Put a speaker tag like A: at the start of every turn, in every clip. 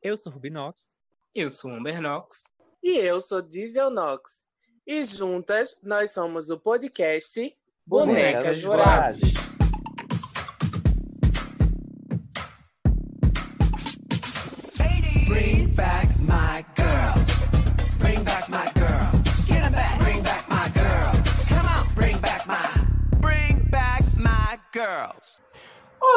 A: Eu sou Rubinox.
B: Eu sou Amber Knox.
C: E eu sou Diesel Knox. E juntas nós somos o podcast Bonecas,
A: Bonecas
C: Vorazes.
D: Bring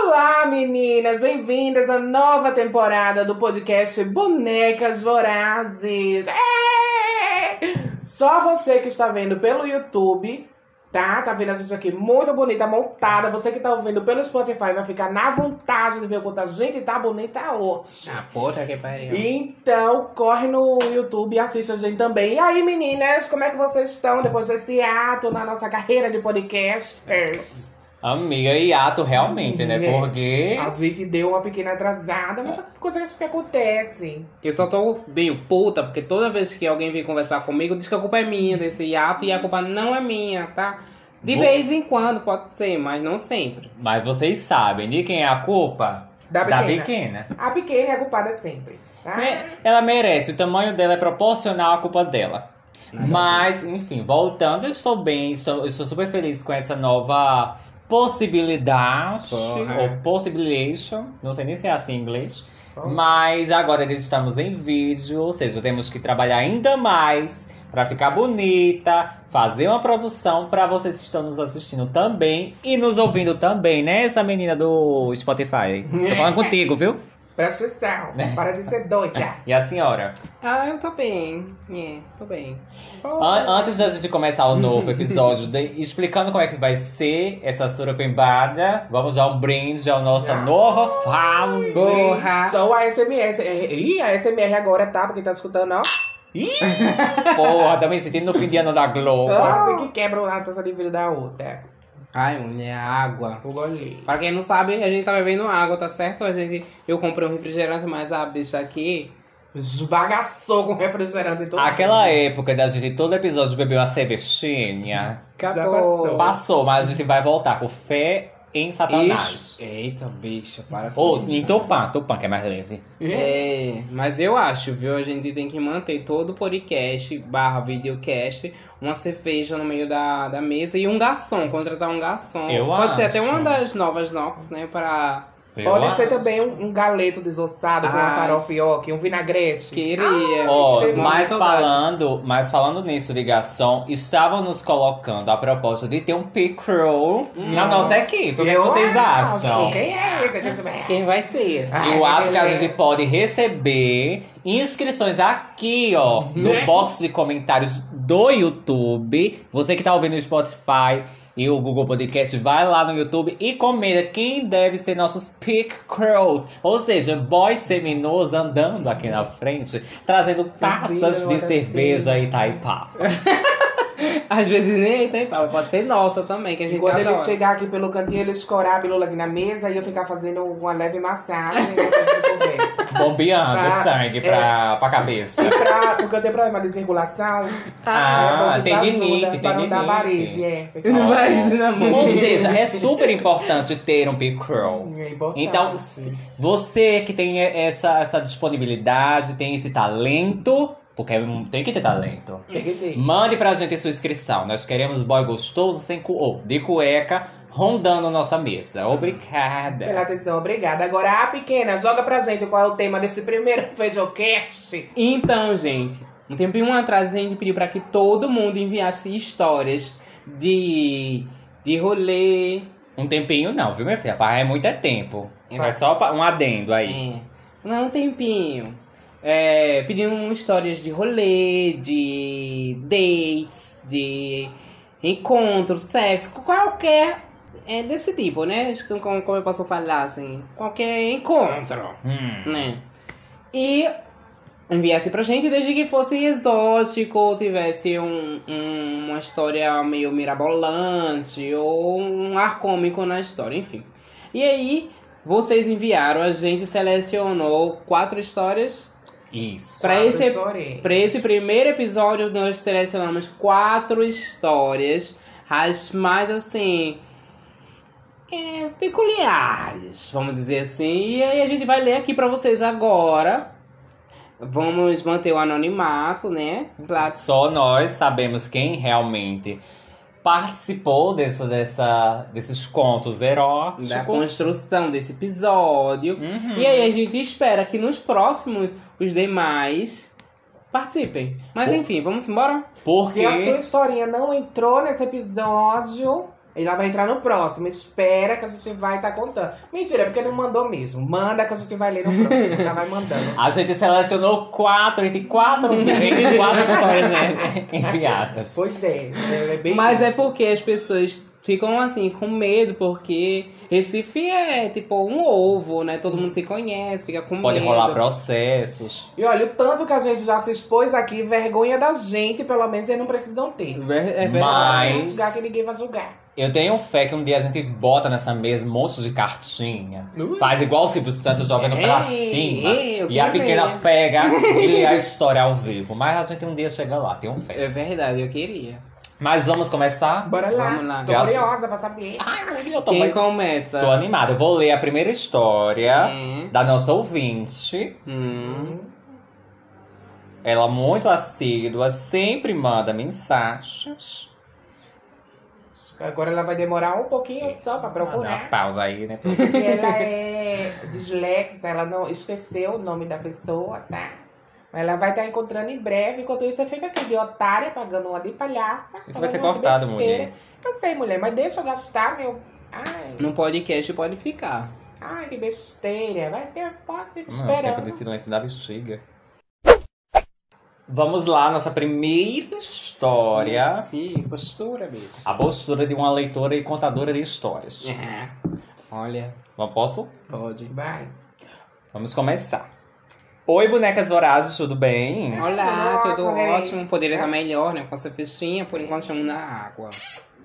C: Olá, meninas! Bem-vindas à nova temporada do podcast Bonecas Vorazes. É! Só você que está vendo pelo YouTube, tá? Tá vendo a gente aqui muito bonita, montada. Você que tá ouvindo pelo Spotify vai ficar na vontade de ver o quanto a gente tá bonita hoje.
B: Ah, puta que pariu.
C: Então, corre no YouTube e assiste a gente também. E aí, meninas, como é que vocês estão depois desse ato na nossa carreira de podcasters?
A: Amiga, e ato realmente, né?
C: É.
A: Porque.
C: A gente deu uma pequena atrasada, mas são coisas que acontecem.
B: Eu só tô meio puta, porque toda vez que alguém vem conversar comigo, diz que a culpa é minha desse hiato e a culpa não é minha, tá? De
A: Vou-
B: vez em quando pode ser, mas não sempre.
A: Mas vocês sabem de quem é a culpa?
C: Da
A: Da
C: pequena.
A: pequena.
C: A pequena é a culpada sempre, tá?
A: Me- Ela merece, o tamanho dela é proporcional à culpa dela. Mas, enfim, voltando, eu estou bem, estou, eu estou super feliz com essa nova possibilidade,
B: Porra.
A: ou possibilation, não sei nem se é assim em inglês.
C: Porra.
A: Mas agora estamos em vídeo, ou seja, temos que trabalhar ainda mais pra ficar bonita, fazer uma produção pra vocês que estão nos assistindo também e nos ouvindo também, né? Essa menina do Spotify. Tô falando contigo, viu?
C: Presta atenção, para de ser doida.
A: E a senhora?
B: Ah, eu tô bem. É, tô bem.
A: An- antes da gente começar o novo episódio, de- explicando como é que vai ser essa surupembada, vamos dar um brinde à nossa
C: Já.
A: nova fase.
B: Porra!
C: Só a SMS. É, Ih, a SMR agora tá, porque tá escutando, ó. Ih,
A: Porra, também sentindo no fim de ano da Globo.
C: quase que quebra a taça de vidro da outra.
B: Ai, mulher, água.
C: O goleiro.
B: Pra quem não sabe, a gente tá bebendo água, tá certo? A gente, eu comprei um refrigerante, mas a bicha aqui.
C: Esbagaçou com refrigerante e tudo.
A: Aquela época da gente todo episódio beber uma cervejinha.
C: passou.
A: Passou, mas a gente vai voltar com fé em Satanás.
B: Ixi, Eita, bicha, para com
A: Ou
B: isso.
A: em Tupã, Tupã que é mais leve.
B: É, mas eu acho, viu? A gente tem que manter todo o podcast barra videocast, uma cerveja no meio da, da mesa e um garçom, contratar um garçom.
A: Eu
B: Pode ser
A: acho.
B: até uma das novas Nox, né? Pra.
A: Eu
C: Pode ser também um, um galeto desossado com uma
B: Ai.
C: farofioque, um vinagrete.
B: Queria.
A: Ó,
C: Tem
A: mas
B: muita saudade.
A: falando, mas falando nisso de garçom, estavam nos colocando a proposta de ter um pickroll na nossa equipe. O que
C: Eu
A: vocês
C: acho.
A: acham?
C: Quem é esse? Quem é?
B: Quem vai ser?
A: Eu
C: Ai,
A: acho que a gente pode receber inscrições aqui, ó, no
C: Né?
A: box de comentários do YouTube. Você que tá ouvindo no Spotify e o Google Podcast, vai lá no YouTube e comenta quem deve ser nossos pick crows. Ou seja, boys seminos andando aqui na frente, trazendo taças de cerveja
C: assim.
A: e taipava.
B: Às vezes nem tem, pode ser nossa também, que a
C: E
B: gente
C: quando ele
B: adora.
C: chegar aqui pelo cantinho, ele escorar a pilula aqui na mesa e eu ficar fazendo uma leve massagem conversa.
A: Bombeando
C: Pra-
A: sangue pra, pra cabeça.
C: E pra, porque eu tenho problema de circulação.
A: Ah,
C: é
A: tem limite, tem
C: pra não dar
A: limite.
C: varize, é.
B: Não isso na mão.
A: Ou seja, é super importante ter um pick crow.
C: É.
A: Então, você que tem essa, essa disponibilidade, tem esse talento, porque tem que ter talento.
C: Tem que ter.
A: Mande pra gente sua inscrição. Nós queremos boy gostoso sem cu, de cueca rondando nossa mesa.
C: Pela
A: Obrigada.
C: atenção, obrigada. Agora, a pequena, joga pra gente qual é o tema desse primeiro videocast.
B: Então, gente, um tempinho atrás a gente pediu pra que todo mundo enviasse histórias de, de rolê.
A: Um tempinho não, viu, minha filha? Faz muito é tempo.
C: É.
A: Vai só pa- um adendo aí.
B: É, não, um tempinho. É, pedindo histórias de rolê, de dates, de encontro, sexo, qualquer. É desse tipo, né? Como, como eu posso falar assim? Qualquer encontro.
A: Hum.
B: né? E enviasse pra gente desde que fosse exótico, tivesse um, um- uma história meio mirabolante ou um ar cômico na história, enfim. E aí, vocês enviaram, a gente selecionou quatro histórias.
A: Isso.
B: Pra esse,
C: Chorei.
B: pra esse primeiro episódio, nós selecionamos quatro histórias, as mais assim. é, peculiares, vamos dizer assim. E aí a gente vai ler aqui pra vocês agora. Vamos manter o anonimato, né? Claro.
A: Só nós sabemos quem realmente participou dessa, dessa, desses contos eróticos.
B: Da construção desse episódio.
A: Uhum.
B: E aí a gente espera que nos próximos os demais participem. Mas
A: Pô.
B: enfim, vamos embora?
A: Porque
C: Se a sua historinha não entrou nesse episódio, ela vai entrar no próximo. Espera que a gente vai estar contando. Mentira, é porque não mandou mesmo. Manda que a gente vai ler no próximo. Ela vai mandando.
A: a gente selecionou quatro, entre quatro, entre quatro histórias né, enviadas.
C: Pois é, é bem.
B: Mas é porque as pessoas ficam assim, com medo, porque Recife é tipo um ovo, né? Todo mundo se conhece, fica com
A: Pode
B: medo.
A: rolar processos.
C: E olha, o tanto que a gente já se expôs aqui, vergonha da gente, pelo menos eles não precisam ter.
B: É verdade.
A: Mas-
C: Não julgar que ninguém vai julgar.
A: Eu tenho fé que um dia a gente bota nessa mesa um monte de cartinha. Faz igual o Silvio Santos jogando pra
B: Ei,
A: cima.
B: ei,
A: e a pequena
B: ver.
A: pega e lê a história ao vivo. Mas a gente um dia chega lá, tenho fé.
B: É verdade, eu queria.
A: Mas vamos começar?
C: Bora lá.
B: Vamos lá.
C: Tô
A: Eu acho-
C: curiosa pra saber.
A: Ai, eu tô,
B: Quem
A: bem-
B: começa?
A: tô animada. Eu vou ler a primeira história
B: É.
A: da nossa ouvinte.
B: Hum.
A: Ela muito assídua, sempre manda mensagens.
C: Agora ela vai demorar um pouquinho só pra
A: Ah, dá uma
C: procurar.
A: pausa aí, né?
C: Porque ela é dislexa, ela não esqueceu o nome da pessoa, tá? Mas ela vai estar encontrando em breve. Enquanto isso, você fica aqui de otária, pagando uma de palhaça.
A: Isso vai ser cortado, mulher.
C: Eu sei, mulher, mas deixa eu gastar meu. Ai,
B: No podcast pode ficar.
C: ai, que besteira. Vai ter, pode ficar
A: Não, tempo de
C: esperando.
A: silêncio da bexiga. Vamos lá, nossa primeira história.
B: Sim, postura, bicho.
A: A postura de uma leitora e contadora de histórias.
B: É. Olha,
A: Não posso?
B: pode.
C: Vai.
A: Vamos começar. Oi, bonecas vorazes, tudo bem?
B: Olá,
C: Nossa,
B: tudo ótimo. Poderia estar melhor, né? Com essa fichinha, por enquanto estamos na água.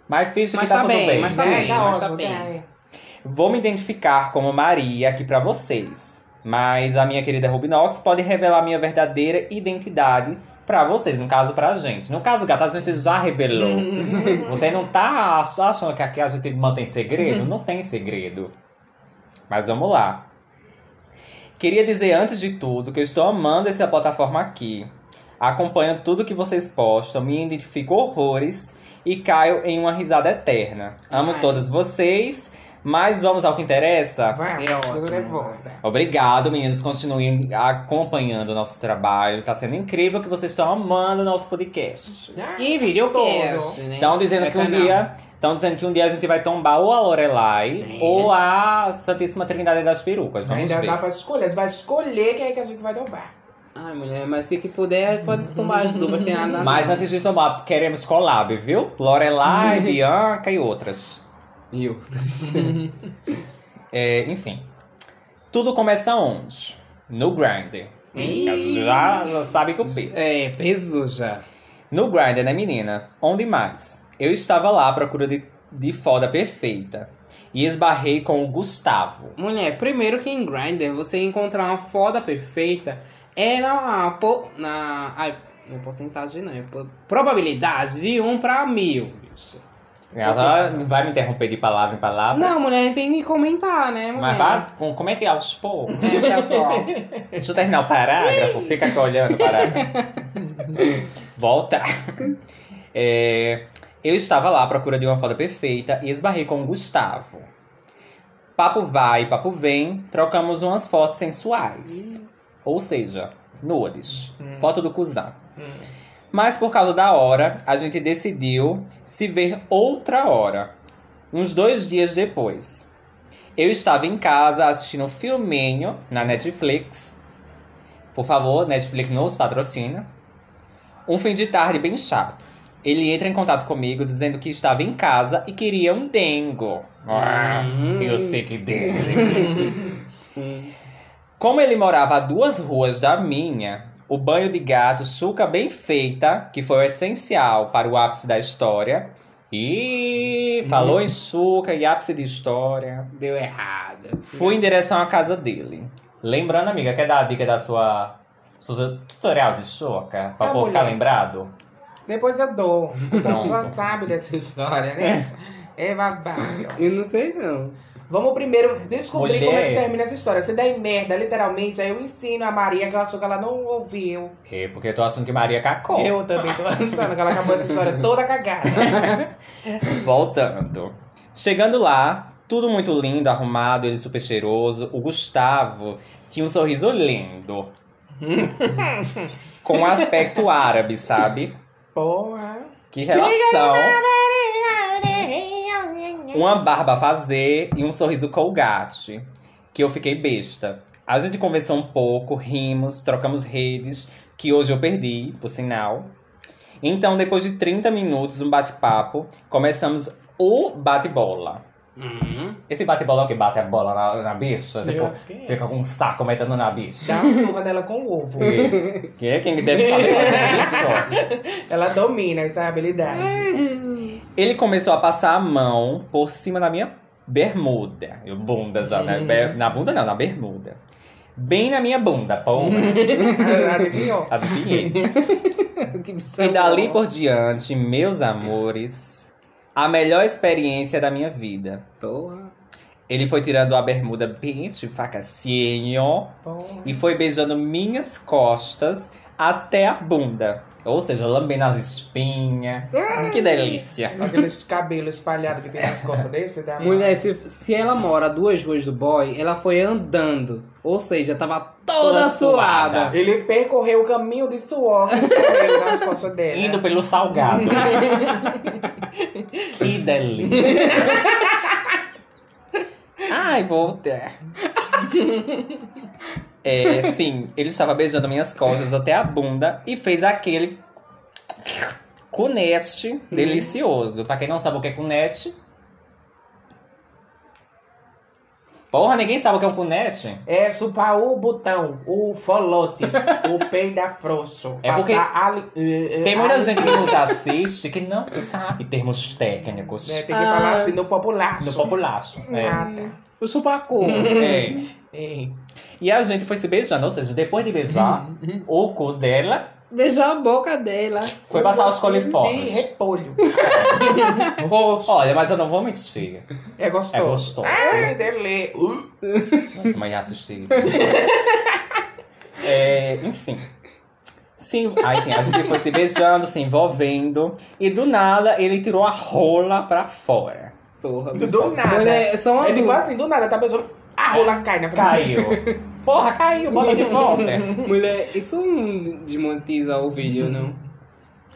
A: Mas finge que
B: Mas
A: tá,
B: tá
A: tudo
B: bem,
A: bem.
B: mas tá
A: né?
B: bem.
C: tá
B: mas tá
C: ótimo,
B: bem.
C: vai.
A: Vou me identificar como Maria aqui pra vocês. Mas a minha querida Rubinox pode revelar minha verdadeira identidade pra vocês, no caso pra gente. No caso, gata, a gente já revelou. Você não tá ach- achando que aqui a gente mantém segredo? Não tem segredo. Mas vamos lá. Queria dizer antes de tudo que eu estou amando essa plataforma aqui. Acompanho tudo que vocês postam, me identifico horrores e caio em uma risada eterna. Amo
B: Ai.
A: todas vocês, mas vamos ao que interessa?
C: Vai,
B: É ótimo.
C: nervosa.
A: Obrigado, meninos. Continuem acompanhando o nosso trabalho. Tá sendo incrível que vocês estão amando o nosso podcast.
B: E videocast, né?
A: Estão dizendo
B: É
A: que um
B: canal.
A: dia. Estão dizendo que um dia a gente vai tombar ou a Lorelai
B: É.
A: ou a Santíssima Trindade das Perucas. Vamos
C: Ainda
A: ver.
C: dá pra escolher. Você vai escolher quem é que a gente vai tomar.
B: Ai, mulher, mas se que puder, pode tomar as duas, tem nada
A: Mas antes de tomar, queremos collab, viu? Lorelai, Bianca e outras.
B: E outras.
A: É, enfim. Tudo começa onde? No Grindr. Já, já sabe que o peso.
B: é, peso já.
A: No Grindr, né, menina? Onde mais? Eu estava lá à procura de, de foda perfeita. E esbarrei com o Gustavo.
B: Mulher, primeiro que em Grindr você encontrar uma foda perfeita é na, po- na, ai, não é porcentagem não, é probabilidade de 1 pra mil, bicho.
A: Ela não vai me interromper de palavra em palavra.
B: Não, mulher, tem que comentar, né, mulher?
A: Mas vá, com- comente aos poucos.
B: É, tá.
A: Deixa eu terminar o parágrafo. Fica aqui olhando o parágrafo. Volta. É, eu estava lá à procura de uma foda perfeita e esbarrei com o Gustavo. Papo vai, papo vem, trocamos umas fotos sensuais. Ou seja, nudes. Foto do cuzão. Mas por causa da hora, a gente decidiu se ver outra hora. Uns dois dias depois. Eu estava em casa assistindo um filminho na Netflix. Por favor, Netflix nos patrocina. Um fim de tarde bem chato. Ele entra em contato comigo dizendo que estava em casa e queria um dengo. Ah,
B: Hum.
A: eu sei que dengo. Como ele morava a duas ruas da minha, o banho de gato chuca bem feita, que foi o essencial para o ápice da história. E falou em chuca e ápice de história.
B: Deu errado.
A: Fui em direção à casa dele. Lembrando, amiga, quer dar a dica da sua, sua tutorial de choca? Pra povo ficar lembrado?
C: Depois eu dou.
A: Pronto.
C: Já sabe dessa história, né? É babado.
B: Eu não sei não.
C: Vamos primeiro descobrir
A: Mulher.
C: como é que termina essa história. Se der merda, literalmente, aí eu ensino a Maria que eu acho que ela não ouviu.
A: É, porque eu tô achando que Maria cacou.
C: Eu também tô achando que ela acabou essa história toda cagada.
A: Voltando. Chegando lá, tudo muito lindo, arrumado, ele super cheiroso. O Gustavo tinha um sorriso lindo. Com um aspecto árabe, sabe?
C: Porra.
A: Que relação. Uma barba a fazer e um sorriso colgate. Que eu fiquei besta. A gente conversou um pouco, rimos, trocamos redes, que hoje eu perdi, por sinal. Então, depois de 30 minutos, um bate-papo, começamos o bate-bola.
B: Uhum.
A: Esse bate-bola é o que bate a bola na, na bicha?
C: Eu
A: Tipo,
C: acho que é.
A: fica com um saco metendo na bicha.
C: Dá uma surra nela com o ovo.
A: Que, que é quem deve saber fazer isso?
C: Ela domina essa habilidade.
A: Ele começou a passar a mão por cima da minha bermuda. Eu bunda já, né? Ber- Na bunda não, na bermuda. Bem na minha bunda, porra.
C: Adivinhou?
A: Adivinhei.
B: Que
A: E dali por diante, meus amores, a melhor experiência da minha vida.
B: Porra.
A: Ele foi tirando a bermuda bem devagarzinho
C: Porra.
A: e foi beijando minhas costas até a bunda. Ou seja, lambendo as espinhas. Que delícia.
C: Aqueles cabelos espalhados que tem nas costas desse. Dá
B: Mulher, se, se ela mora a duas ruas do boy, ela foi andando. Ou seja, tava toda,
A: Toda
B: suada.
A: suada.
C: Ele percorreu o caminho de suor nas costas dela.
A: Indo pelo salgado. que delícia. Ai, volta. É, sim, ele estava beijando minhas costas até a bunda e fez aquele cunete delicioso. Pra quem não sabe o que é cunete. Porra, ninguém sabe o que é um cunete?
C: É chupar o botão, o folote, o peidafrosso.
A: É porque
C: ali- eh, eh,
A: Tem muita
C: ali-
A: gente que nos assiste que não sabe termos técnicos.
C: né, Tem que
B: Ah.
C: falar assim no populacho.
A: No populacho. É.
C: Ah, tá.
B: O supacu.
A: É.
C: Ei.
A: E a gente foi se beijando, ou seja, depois de beijar, o cu dela
B: Beijou a boca dela.
A: foi passar os coliformes.
C: repolho.
A: Olha, mas eu não vou mentir.
C: É gostoso.
A: É gostoso.
C: Ai, dele. Uh.
A: Nossa, mãe assistir isso. É, enfim. Sim, aí sim, a gente foi se beijando, se envolvendo. E do nada ele tirou a rola pra fora.
B: Porra,
C: Do nada.
B: Mulher, só uma
C: É tipo
B: dúvida.
C: assim, do nada, tá beijando. A rola cai na frente.
A: Caiu. Porra, caiu, bota de volta.
B: Mulher, isso não desmonetiza o vídeo, não?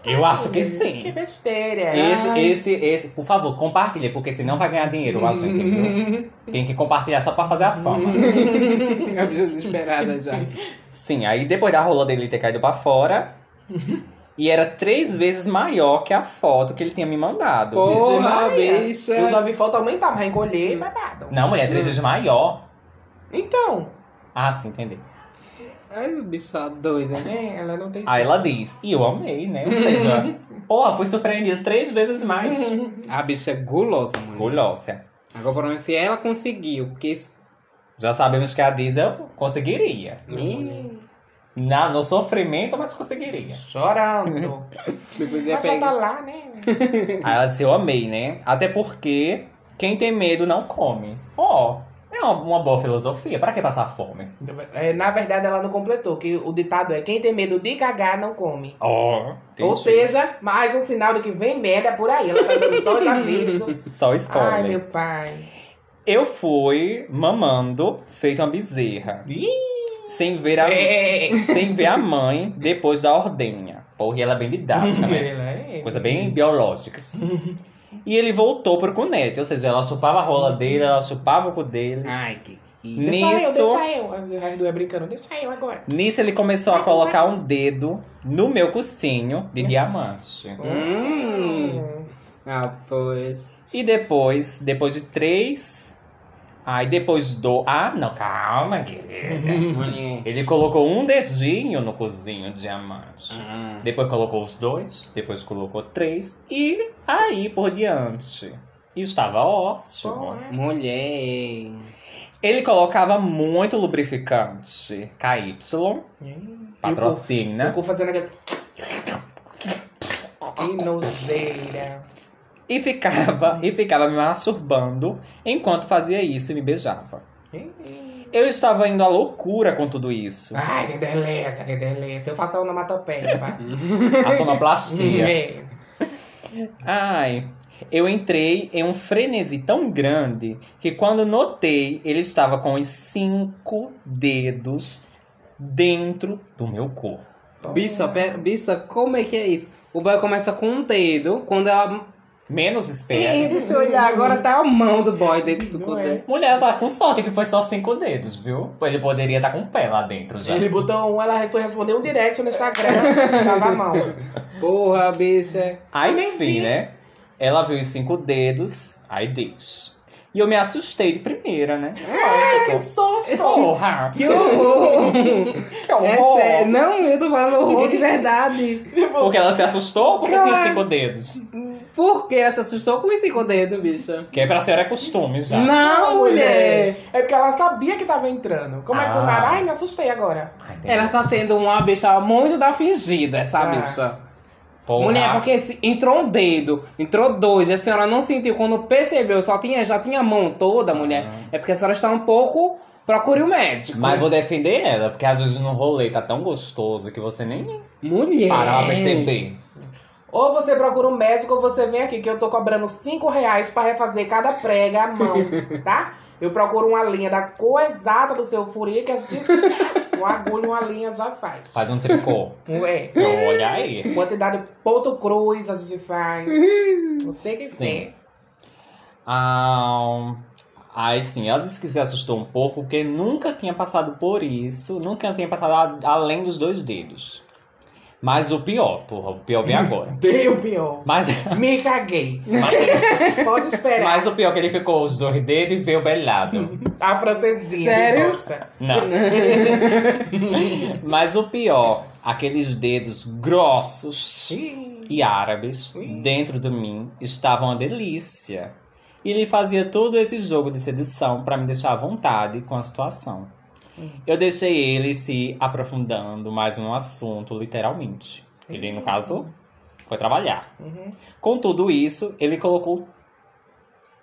A: Eu acho que
C: Que
A: sim.
C: besteira.
A: Esse,
B: Ai.
A: esse, esse, por favor, compartilha, porque senão vai ganhar dinheiro, a gente, viu? Tem que compartilhar só pra fazer a fama.
B: a bicha desesperada já.
A: Sim, aí depois da rola dele ter caído pra fora. e era três vezes maior que a foto que ele tinha me mandado.
B: Porra,
C: Maria.
B: bicha.
C: Eu só vi foto aumentar, vai encolher, babado.
A: Não, mulher, três vezes maior.
C: Então,
A: Ah, sim, entendi.
B: Ai, bicha doida.
C: é, ela não tem
A: Aí ela diz, e eu amei, né? Ou seja, porra, fui surpreendida três vezes mais.
B: A bicha é gulosa, mulher.
A: Gulosa.
B: Agora, por exemplo, se ela conseguiu, porque...
A: Já sabemos que a Diesel conseguiria.
B: Ih,
A: Na, no sofrimento, mas conseguiria.
C: Chorando.
B: Depois ia
C: Mas já tá lá, né?
A: Aí ela disse, eu amei, né? Até porque quem tem medo não come. Ó, é uma, uma boa filosofia. Pra que passar fome?
C: É, na verdade, ela não completou, que o ditado é quem tem medo de cagar não come.
A: Ó,
C: Ou seja, mais um sinal de que vem merda por aí. Ela tá dando só os avisos.
A: Só spoiler.
C: Ai, meu pai.
A: Eu fui mamando, feito uma bezerra.
C: Ih,
A: Sem ver a,
C: é.
A: sem ver a mãe depois da ordenha. Porra, ela é bem didática, né?
C: É.
A: Coisa bem biológica. assim. E ele voltou pro cunete, ou seja, ela chupava a rola dele, ela chupava o cu dele.
B: Ai, que... que-
C: Deixa eu,
A: Nisso,
C: deixa eu. Duas brincando, deixa eu agora.
A: nisso ele começou a colocar um dedo no meu cocinho de diamante.
B: Hum. Ah, pois...
A: E depois, depois de três. Aí depois do. Ah, não, calma, querida. Ele colocou um dedinho no cozinho de diamante.
B: Ah.
A: Depois colocou os dois, depois colocou três e aí por diante. Estava ótimo.
B: Mulher...
A: Ele colocava muito lubrificante. KY, patrocina.
C: O cu fazendo aquele. Que nojeira.
A: E ficava, e ficava me masturbando enquanto fazia isso e me beijava. Eu estava indo à loucura com tudo isso.
C: Ai, que delícia, que delícia. Eu faço a onomatopeia, pá.
A: A sonoplastia. Ai, eu entrei em um frenesi tão grande que quando notei, ele estava com os cinco dedos dentro do meu corpo.
B: Bicha, bicha, como é que é isso? O boy começa com um dedo, quando ela.
A: Menos espera.
B: deixa eu olhar, agora tá a mão do boy dentro do
C: Não é.
A: Mulher tá com sorte que foi só cinco dedos, viu? Ele poderia estar com um pé lá dentro já.
C: Ele botou um, ela foi responder um direct no Instagram, tava a mão.
B: Porra, bicha.
A: Aí,
C: nem
A: enfim,
C: vi.
A: né? Ela viu os cinco dedos, aí deixa. E eu me assustei de primeira, né?
C: Que soço!
A: Porra!
B: Que horror!
A: Que
B: é
A: horror!
B: sério. Não, eu tô falando horror de verdade.
A: Porque ela se assustou porque tinha
B: Claro.
A: cinco dedos.
B: Por que ela se assustou com os cinco dedos, bicha?
A: Que pra senhora é costume já.
B: Não, mulher!
C: É porque ela sabia que tava entrando. Como é que do
A: Ah.
C: nada? Ai, me assustei agora.
A: Ai, entendi.
B: Ela tá sendo uma bicha muito da fingida, essa
C: Ah.
B: bicha.
A: Porra.
B: Mulher, porque se- entrou um dedo, entrou dois, e a senhora não sentiu. Quando percebeu, só tinha, já tinha a mão toda, mulher. É porque a senhora está um pouco. Procure o médico.
A: Mas vou defender ela, porque às vezes no rolê tá tão gostoso que você nem
B: Mulher.
A: para pra perceber.
C: Ou você procura um médico ou você vem aqui, que eu tô cobrando 5 reais pra refazer cada prega à mão, tá? Eu procuro uma linha da cor exata do seu furinho, que a gente. um agulho, uma linha já faz.
A: Faz um tricô.
C: É.
A: Olha aí.
C: Quantidade ponto cruz a gente faz. Você que quiser.
A: Ah, aí sim, ela disse que se assustou um pouco porque nunca tinha passado por isso, nunca tinha passado a- além dos dois dedos. Mas o pior, porra, o pior vem agora.
C: Bem o pior.
A: Mas,
C: Me caguei.
A: mas,
C: Pode esperar.
A: mas o pior é que ele ficou os dois dedos e veio belhado.
C: A francesinha
B: Sério?
A: Não. Mas o pior, aqueles dedos grossos
C: Ih,
A: e árabes dentro de mim estavam uma delícia. E ele fazia todo esse jogo de sedução para me deixar à vontade com a situação. Eu deixei ele se aprofundando mais no assunto, literalmente. Ele, no caso, foi trabalhar.
C: Uhum.
A: Com tudo isso, ele colocou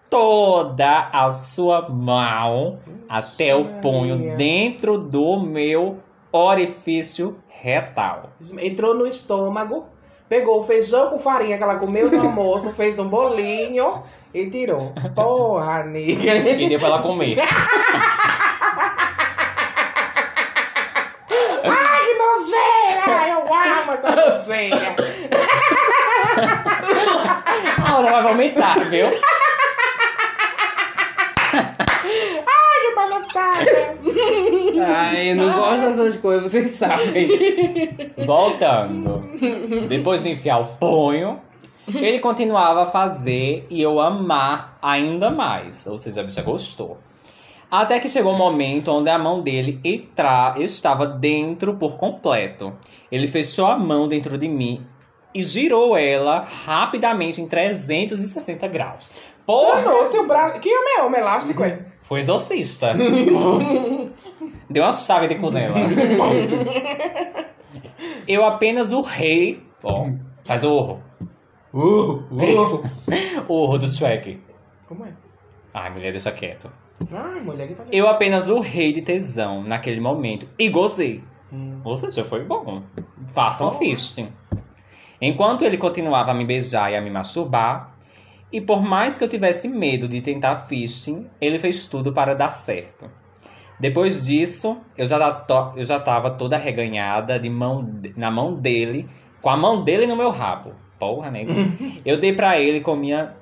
A: toda a sua mão até o punho
C: Maria.
A: dentro do meu orifício retal.
C: Entrou no estômago, pegou o feijão com farinha que ela comeu no almoço, fez um bolinho e tirou. Porra, nega.
A: E deu pra ela comer.
C: Ai, que nojeira! Essa nojeira.
A: A hora vai vomitar, viu?
C: Ai, que palhaçada.
B: Ai, eu não gosto dessas coisas, vocês sabem.
A: Voltando. Depois de enfiar o punho, ele continuava a fazer e eu amar ainda mais. Ou seja, a bicha gostou. Até que chegou um momento onde a mão dele entra, estava dentro por completo. Ele fechou a mão dentro de mim e girou ela rapidamente em 360 graus. Porra!
C: Nossa, o braço. Que homem é homem elástico, é?
A: Foi exorcista. Deu uma chave de cu nela. Eu apenas urrei. Ó, faz o urro.
C: Uh, uh.
A: O urro do Shrek.
C: Como é?
A: Ai, mulher, deixa quieto.
C: Mulher, que.
A: Eu apenas urrei de tesão naquele momento e gozei.
C: Hum.
A: Ou seja, foi bom. Façam
C: Oh.
A: fisting. Enquanto ele continuava a me beijar e a me masturbar, e por mais que eu tivesse medo de tentar fisting, ele fez tudo para dar certo. Depois disso, eu já, eu já tava toda reganhada de mão, na mão dele, com a mão dele no meu rabo. Porra, nego. eu dei pra ele com minha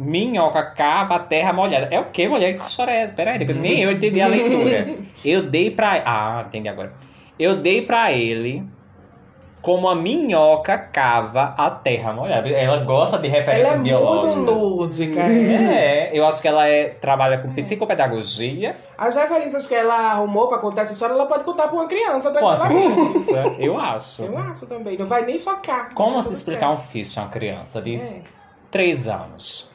A: minhoca cava a terra molhada. É o que, mulher? Que história é essa? Peraí, que nem eu entendi a leitura. Eu dei pra. Ah, entendi agora. Eu dei pra ele como a minhoca cava a terra molhada. Ela gosta de
C: Ela é
A: referências
C: muito
A: biológicas.
C: lúdica, é.
A: É, eu acho que ela é, trabalha com psicopedagogia.
C: As referências que ela arrumou pra contar essa história, ela pode contar pra uma criança tranquilamente.
A: eu acho.
C: Eu acho também. Não vai nem chocar.
A: Como se explicar um fish a uma criança de
C: certo. É.
A: 3 anos?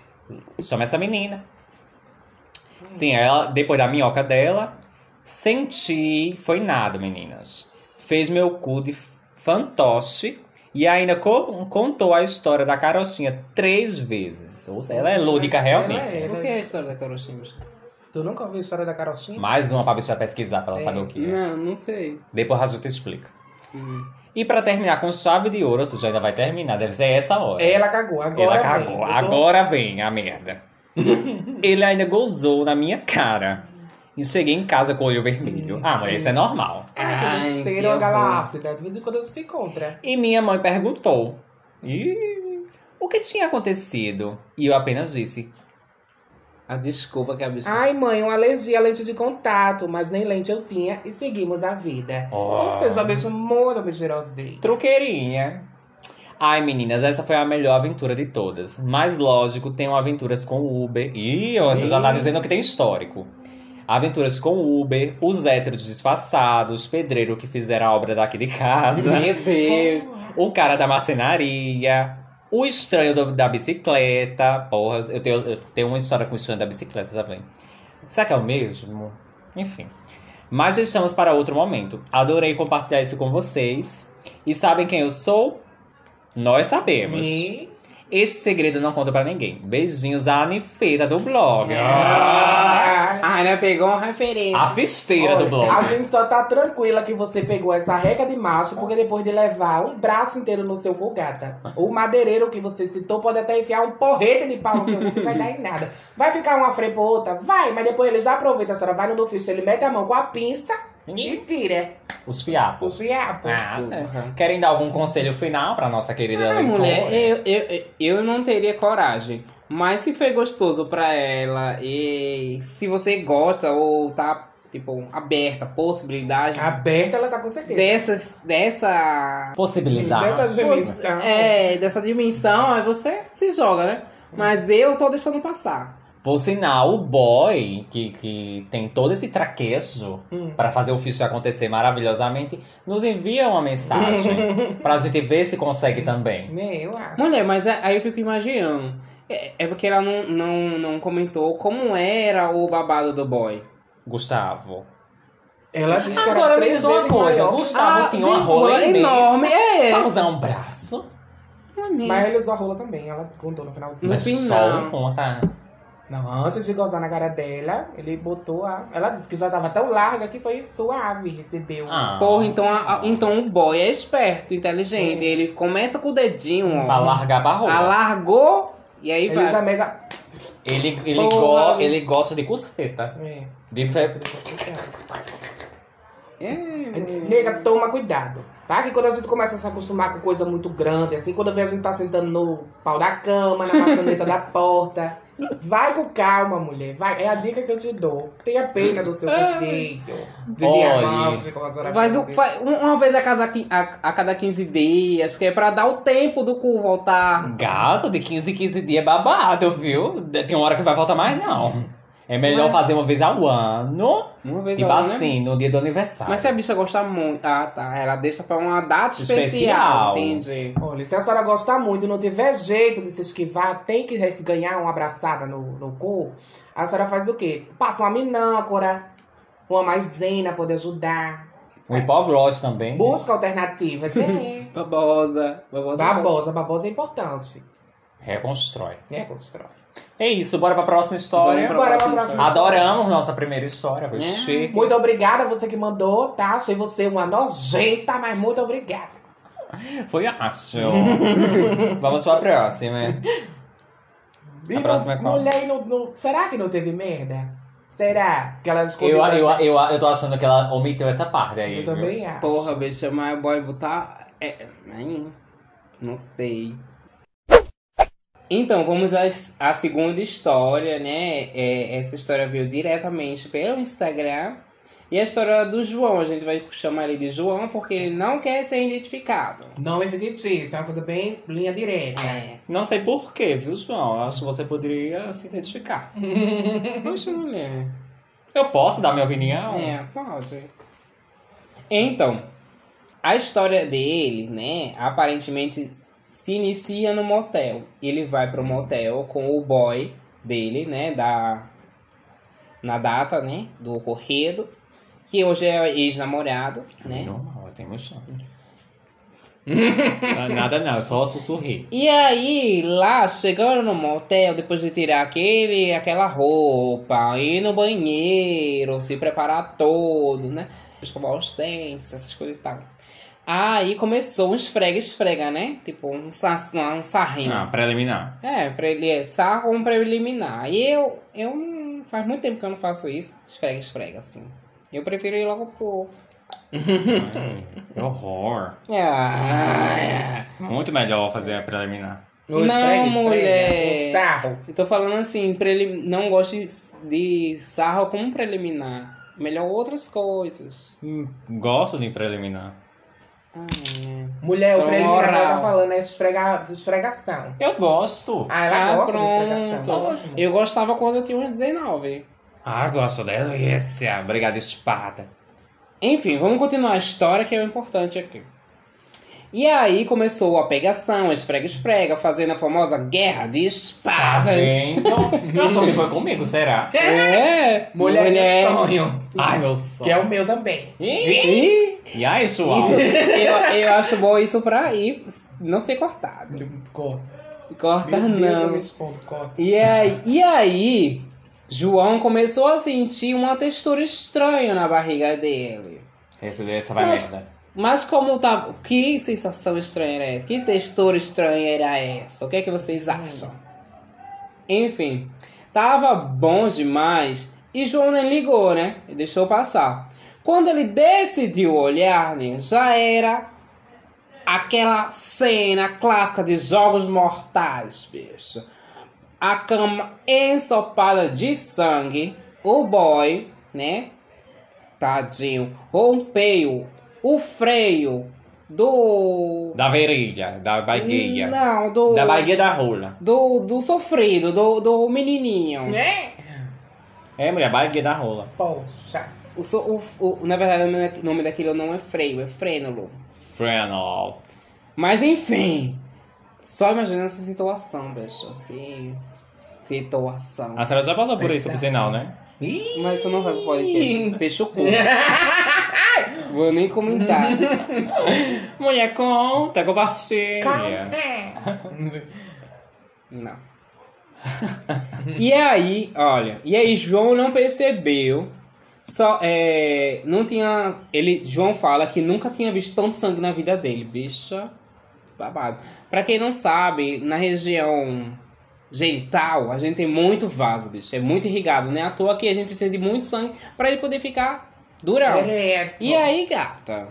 A: Chama essa menina. Sim, ela, depois da minhoca dela, senti. Foi nada, meninas. Fez meu cu de fantoche e ainda co- contou a história da carochinha três vezes. Ou seja, ela é lúdica realmente.
C: Ela é,
B: O
C: ela
B: que
C: é.
B: é a história da Carochinha?
C: Tu nunca ouviu a história da Carochinha?
A: Mais uma pra bicha pesquisar pra ela
C: É.
A: saber o que é.
B: Não, não sei.
A: Depois a gente explica.
B: Hum.
A: E pra terminar com chave de ouro, você já ainda vai terminar, deve ser essa hora.
C: Ela cagou, agora
A: Ela cagou.
C: vem. Tô-
A: Agora vem a merda. Ele ainda gozou na minha cara. E cheguei em casa com o olho vermelho. Ah, mas isso é normal.
C: Ai, que cheiro, uma
B: horror.
C: galácida. De vez em quando você se encontra.
A: E minha mãe perguntou. Ih, o que tinha acontecido? E eu apenas disse.
B: A desculpa que a bicha.
C: Ai, mãe, uma alergia à lente de contato, mas nem lente eu tinha e seguimos a vida.
A: Ó.
C: Ou seja, beijo muito mentirosinho.
A: Truqueirinha. Ai, meninas, essa foi a melhor aventura de todas. Mas lógico, tenho aventuras com Uber. Ih, você já tá dizendo que tem histórico. Aventuras com Uber, os héteros disfarçados, pedreiro que fizeram a obra daqui de casa,
B: Meu Deus.
A: o cara da marcenaria, o estranho do- da bicicleta. Porra, eu tenho, eu tenho uma história com o estranho da bicicleta também. Será que é o mesmo? Enfim. Mas deixamos para outro momento. Adorei compartilhar isso com vocês. E sabem quem eu sou? Nós sabemos.
C: E...
A: Esse segredo não conta pra ninguém. Beijinhos à Anifeita do blog.
C: Ah,
B: Ah, né? Pegou uma referência.
A: A festeira do
C: olha,
A: blog.
C: a gente só tá tranquila que você pegou essa reca de macho, porque depois de levar um braço inteiro no seu cu, gata, o madeireiro que você citou pode até enfiar um porrete de pau no seu cu que vai dar em nada. Vai ficar uma freia pra outra? Vai, mas depois ele já aproveita, a senhora vai no do ficho, ele mete a mão com a pinça e tira
A: Os
C: os
A: fiapos.
C: fiapos.
A: Ah, é. Querem dar algum conselho final pra nossa querida
B: Ah,
A: leitora?
B: mulher, eu, eu, eu não teria coragem. Mas se foi gostoso pra ela e se você gosta ou tá, tipo, aberta a possibilidade
C: Aberta ela tá com certeza.
B: dessas, dessa,
A: Possibilidade.
C: Dessa dimensão.
B: é, dessa dimensão, aí você se joga, né? Mas eu tô deixando passar.
A: Por sinal, o boy, que, que tem todo esse traquejo
C: Hum.
A: pra fazer o ficha acontecer maravilhosamente, nos envia uma mensagem pra gente ver se consegue também.
C: Meu, acho.
B: Mulher, mas é- aí eu fico imaginando. É, é porque ela não, não, não comentou como era o babado do boy.
A: Gustavo.
C: Ela disse que era
A: Agora me
C: três
A: diz uma
C: vezes
A: coisa,
C: maior.
A: Gustavo tinha uma
B: vírgula
A: rola imensa
B: enorme, é.
A: pra usar um braço.
C: Mas ele usou a rola também, ela contou no final do
B: No
A: Mas
B: final.
A: um conta.
C: Não, antes de gozar na cara dela, ele botou a. Ela disse que já tava tão larga que foi suave, recebeu.
A: Ah,
B: Porra, então, a- a- então o boy é esperto, inteligente. Ele começa com o dedinho,
A: pra
B: ó.
A: largar pra rola.
B: Alargou e aí
C: ele
B: vai.
A: Ele, ele,
B: Porra.
A: go- ele gosta de cusfeta.
C: É.
A: De fe...
B: É,
C: Nega, toma cuidado. Tá? Que quando a gente começa a se acostumar com coisa muito grande, assim, quando vê a gente tá sentando no pau da cama, na maçaneta da porta. Vai com calma, mulher. Vai. É a dica que eu te dou. Tenha pena do seu filho. De diamante, como a senhora
B: Faz, o-
C: fala.
B: fa- um- uma vez a cada, qui- a, a cada 15 dias, que é pra dar o tempo do cu voltar.
A: Gato, de 15 em 15 dias é babado, viu? Tem uma hora que vai voltar mais, não. É melhor
B: Ué.
A: fazer uma vez ao ano.
B: Uma vez
A: Tipo
B: ao ano, né?
A: assim, no dia do aniversário.
B: Mas se a bicha gostar muito. Ah, tá. Ela deixa pra uma data especial.
A: Especial.
B: Entendi.
C: Olha, se a senhora gostar muito e não tiver jeito de se esquivar, tem que ganhar uma abraçada no, no cu, a senhora faz o quê? Passa uma minâncora, uma maisena pra poder ajudar.
A: O hipogloss também.
C: Busca alternativas. É.
B: Babosa. Babosa.
C: babosa, babosa é importante.
A: Reconstrói.
C: É, constrói.
A: É isso, bora pra próxima história.
B: Vamos
C: Bora pra próxima
A: Adoramos nossa primeira história, foi
B: É.
A: chique.
C: Muito obrigada a você que mandou, tá? Achei você uma nojenta, mas muito obrigada.
A: Foi acho. Vamos pra próxima.
C: E
A: A próxima é qual?
C: Mulher, não, não- será que não teve merda? Será que ela
A: Eu,
C: escondeu
A: eu, eu,
C: gente?
A: eu, tô achando que ela omitiu essa parte aí.
C: Eu
A: viu?
C: também acho.
B: Porra, bicha, mas o boy botar. É, não sei. Então, vamos à, segunda história, né? É, essa história veio diretamente pelo Instagram. E a história do João, a gente vai chamar ele de João porque ele não quer ser identificado.
C: Não é fictício, é uma coisa bem linha direta.
B: É.
A: Não sei porquê, viu, João? Eu acho que você poderia se identificar.
B: Poxa, mulher.
A: Eu posso dar minha opinião?
B: É, pode. Então, a história dele, né, aparentemente se inicia no motel. Ele vai pro motel com o boy dele, né, da na data, né, do ocorrido, que hoje é ex-namorado, né?
A: Normal, tem uma chance. Ah, Nada não, eu só sussurrei.
B: E aí, lá, chegando no motel, depois de tirar aquele, aquela roupa, ir no banheiro, se preparar todo, né? Escovar os dentes, essas coisas e tal. Aí começou um esfrega-esfrega, né? Tipo, um, sa um sarrinho.
A: Ah, preliminar.
B: É, pra ele é sarro um preliminar. E eu, eu faz muito tempo que eu não faço isso. Esfrega, esfrega, assim. Eu prefiro ir logo pro.
A: Ai, que horror.
B: Ah,
A: Muito melhor fazer a preliminar.
C: O
B: Não,
C: esfrega, esfrega,
B: mulher.
C: o sarro.
B: eu tô falando assim, prelim... não gosto de- de sarro como preliminar. Melhor outras coisas.
A: Hum, Gosto de preliminar.
B: Ah.
C: Mulher, o
B: Então,
C: preliminar que ela tá falando é esfrega, esfregação.
A: Eu gosto.
C: Ah, ela
B: Ah,
C: gosta de
B: pronto.
C: esfregação. Ótimo.
B: Eu gostava quando eu tinha uns 19.
A: Ah, gosto delícia. Obrigado, espada.
B: Enfim, vamos continuar a história que é o importante aqui. E aí começou a pegação, esfrega-esfrega, fazendo a famosa guerra de espadas.
A: vendo? Meu sonho foi comigo, será?
B: É,
C: Mulher,
B: mulher.
C: sonho.
A: Ai, meu sonho.
C: Que é o meu também.
A: Ih,
B: Ih,
A: E aí, João?
B: Isso, eu, eu acho bom isso pra ir, não ser cortado.
C: Corta.
B: Corta
C: Meu Deus, eu
B: não.
C: me expondo, corta.
B: E aí, e aí, João começou a sentir uma textura estranha na barriga dele.
A: Essa, essa vai
B: Mas-
A: merda.
B: Mas como tá. Que sensação estranha era essa? Que textura estranha era essa? O que é que vocês acham? Enfim, tava bom demais e João nem ligou, né? E deixou passar. Quando ele decidiu olhar, né, já era aquela cena clássica de jogos mortais, bicho. A cama ensopada de sangue, o boy, né? Tadinho, rompeu o freio do.
A: Da virilha, da bagueia.
B: Não, do.
A: Da bagueia da rola.
B: Do, do sofrido, do, do menininho.
C: É?
A: É, mulher, bagueia da rola.
C: Poxa.
B: O, so- o, o- na verdade, o nome daqui- nome daquilo não é freio, é frênulo.
A: Frenol.
B: Mas enfim, só imagina essa situação, bicho. Que situação.
A: A senhora já passou por isso, por sinal, né?
B: Mas isso não vai pro podcast. Fecha o cu. Vou nem comentar.
A: Mulher, conta, compartilha.
B: Não. e aí, olha, e aí João não percebeu. Só é, não tinha, ele João fala que nunca tinha visto tanto sangue na vida dele, bicha. Babado. Pra quem não sabe, na região genital, a gente tem muito vaso, bicho, é muito irrigado, né? À toa que a gente precisa de muito sangue pra ele poder ficar durão.
C: Ereto.
B: E aí, gata?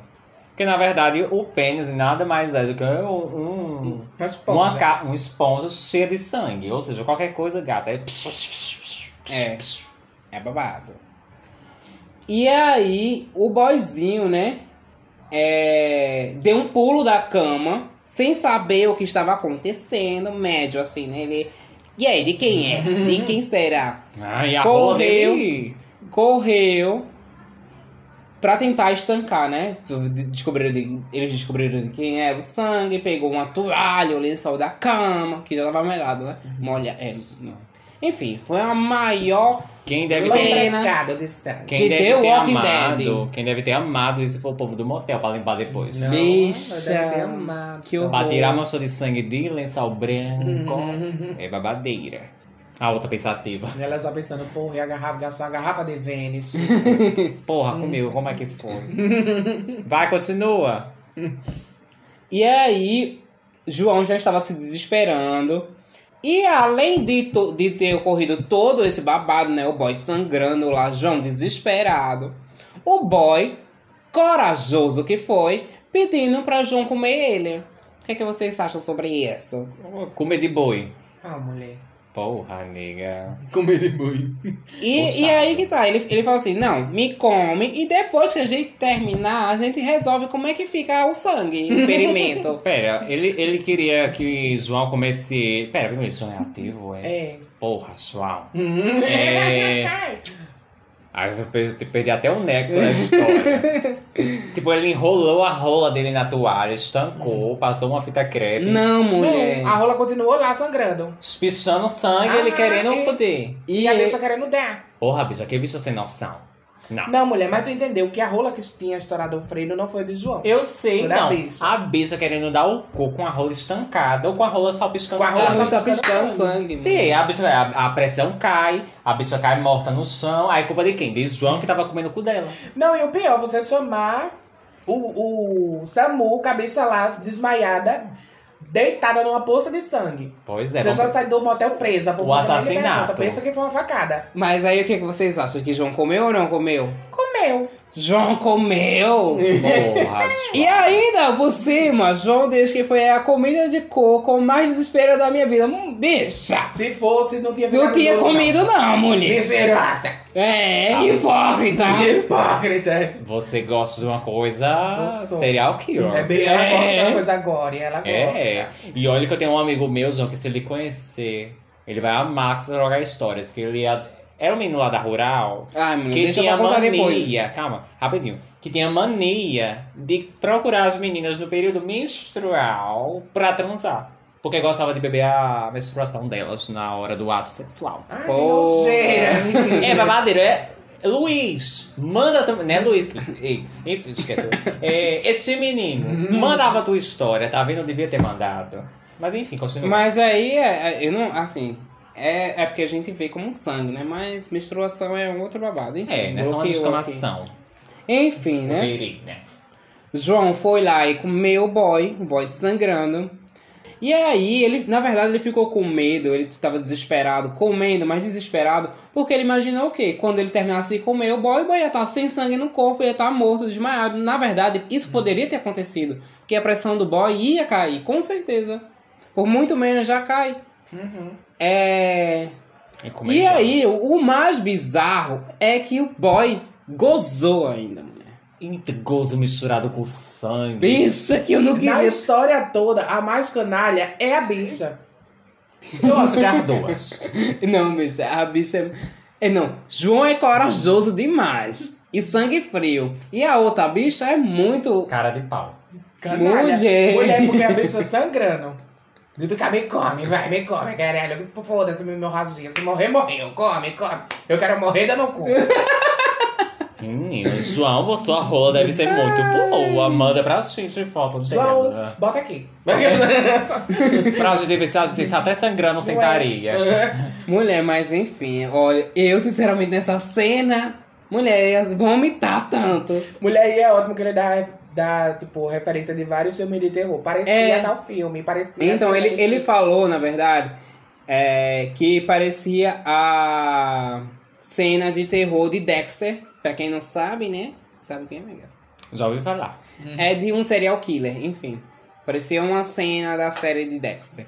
A: Porque, na verdade, o pênis nada mais é do que um,
C: Uma esponja.
A: uma, ca- uma esponja cheia de sangue. Ou seja, qualquer coisa, gata. É...
B: É. É babado. E aí, o boyzinho, né? é, deu um pulo da cama, sem saber o que estava acontecendo, médio assim, né? Ele. E aí, de quem é? De quem será?
A: Ai, a rola
B: Correu. Correu pra tentar estancar, né? Descobriram de- eles descobriram de quem era o sangue, pegou uma toalha, o lençol da cama, que já tava molhado, né? Molha, é, enfim, foi a maior
A: Quem deve
B: Sim.
A: ter...
C: De sangue.
A: Quem
B: De
A: deve
B: The
A: ter
B: Walking
A: amado,
B: Dead.
A: quem deve ter amado isso foi o povo do motel pra limpar depois.
C: Não,
B: Bicha,
C: deve ter amado.
B: que horror.
A: Pra tirar a mancha de sangue de lençol branco
C: Uhum.
A: é babadeira. A outra pensativa.
C: Ela só pensando, porra, e a garrafa, gastou a garrafa de Vênus.
A: Porra, comigo, como é que foi? Vai, continua.
B: E aí, João já estava se desesperando. E além de, to- de ter ocorrido todo esse babado, né? O boy sangrando lá, João desesperado. O boy, corajoso que foi, pedindo pra João comer ele. O que, é que vocês acham sobre isso?
A: Comer de boi.
C: Ah, mulher.
A: Porra, nega.
C: Comer de boi.
B: E,
A: Poxa.
B: e aí que tá, ele, ele falou assim, não, me come e depois que a gente terminar, a gente resolve como é que fica o sangue, o ferimento.
A: Pera, ele, ele queria que João comesse. Pera, primeiro, João é ativo, é?
C: É.
A: Porra, João. É. Aí eu per- perdi até o nexo da história. tipo, ele enrolou a rola dele na toalha, estancou, passou uma fita crepe,
B: Não, mulher.
C: Não, a rola continuou lá sangrando.
A: espichando sangue, ele
C: Ah,
A: querendo
C: e-
A: foder.
C: E, a bicha querendo dar.
A: Porra, bicho, que bicho sem noção. Não.
C: Não, mulher, mas tu entendeu que a rola que tinha estourado o freio não foi de João.
A: Eu sei,
C: Foi
A: não.
C: bicha.
A: A bicha querendo dar o cu com a rola estancada ou com a rola só piscando
C: Com a rola
A: sangue.
C: só piscando
B: piscando sangue.
A: Fih, a, bicha, a, a pressão cai, a bicha cai morta no chão, aí culpa de quem? De João que tava comendo o cu dela.
C: Não, e o pior, você chamar o, o Samu, cabeça lá, desmaiada, deitada numa poça de sangue.
A: Pois é,
C: você já
A: vamos-
C: sai do motel presa. por
A: O assassinato.
C: liberta. Pensa que foi uma facada.
B: Mas aí o que, que vocês acham? Que João comeu ou não comeu?
C: Comeu.
B: João comeu!
A: porra,
B: E ainda, por cima, João diz que foi a comida de coco mais desespero da minha vida. Hum, Bicha!
C: Se fosse, não tinha
B: Não tinha comido não, mulher.
C: Desgraça.
B: É,
A: Ah.
B: hipócrita.
C: Hipócrita.
A: Você gosta de uma coisa
C: Gostou.
A: serial killer.
C: É bem, ela
B: É.
C: gosta da coisa agora, ela gosta.
A: É, e olha que eu tenho um amigo meu, João, que se ele conhecer, ele vai amar trocar histórias. Que ele ia- era um menino lá da rural
B: menino,
A: que
B: deixa
A: tinha
B: contar depois.
A: mania, calma, rapidinho, que tinha mania de procurar as meninas no período menstrual pra transar. Porque gostava de beber a menstruação delas na hora do ato sexual.
C: Ai, menina.
A: É babadeiro, é. Luiz, manda também. Né, Luiz? Enfim, esquece. É, esse menino mandava a tua história, tá vendo? Eu devia ter mandado. Mas enfim, continua.
B: Mas aí, é, é, eu não, assim, é, é porque a gente vê como sangue, né? Mas menstruação é um outro babado. Enfim,
A: é, né? Só uma exclamação.
B: Enfim, né?
A: Verei, né?
B: João foi lá e comeu o boy, o boy sangrando. E aí, ele, na verdade, ele ficou com medo, ele tava desesperado, comendo, mas desesperado, porque ele imaginou o quê? Quando ele terminasse de comer o boy, o boy ia estar sem sangue no corpo, ia estar morto, desmaiado. Na verdade, isso poderia ter acontecido, porque a pressão do boy ia cair, com certeza. Por muito menos já cai.
C: Uhum.
B: É.
A: E, como
B: E
A: fala.
B: aí, o mais bizarro é que o boy gozou ainda, mulher.
A: Eita, gozo misturado com sangue.
B: Bicha que eu não
C: Na
B: queria.
C: história toda, a mais canalha é a bicha.
A: Eu acho que é as duas.
B: Não, bicha, a bicha é... é. Não, João é corajoso demais. E sangue frio. E a outra bicha é muito.
A: Cara de pau.
C: Canalha.
B: Mulher.
C: Mulher, porque a bicha sangrando. Tu quer me come, vai, me come, caralho. Foda-se, meu hemorragia. Se morrer, morreu. Come, come. Eu quero morrer dando cu.
A: Menino, João, sua rola deve ser muito boa. Manda pra gente foto
C: João,
A: dela.
C: bota aqui.
A: Pra gente ver se a gente está até sangrando sem
C: Não
A: carinha.
B: Mulher, mas enfim, olha, eu sinceramente nessa cena. Mulher, ia vomitar tanto.
C: Mulher, e é ótimo que ele dá, dá, tipo, referência de vários filmes de terror. Parecia
B: É.
C: tal filme, parecia.
B: Então, ele, ele falou, na verdade, é, que parecia a cena de terror de Dexter. Pra quem não sabe, né? Sabe quem é, amiga?
A: Já ouvi falar.
B: É de um serial killer, enfim. Parecia uma cena da série de Dexter.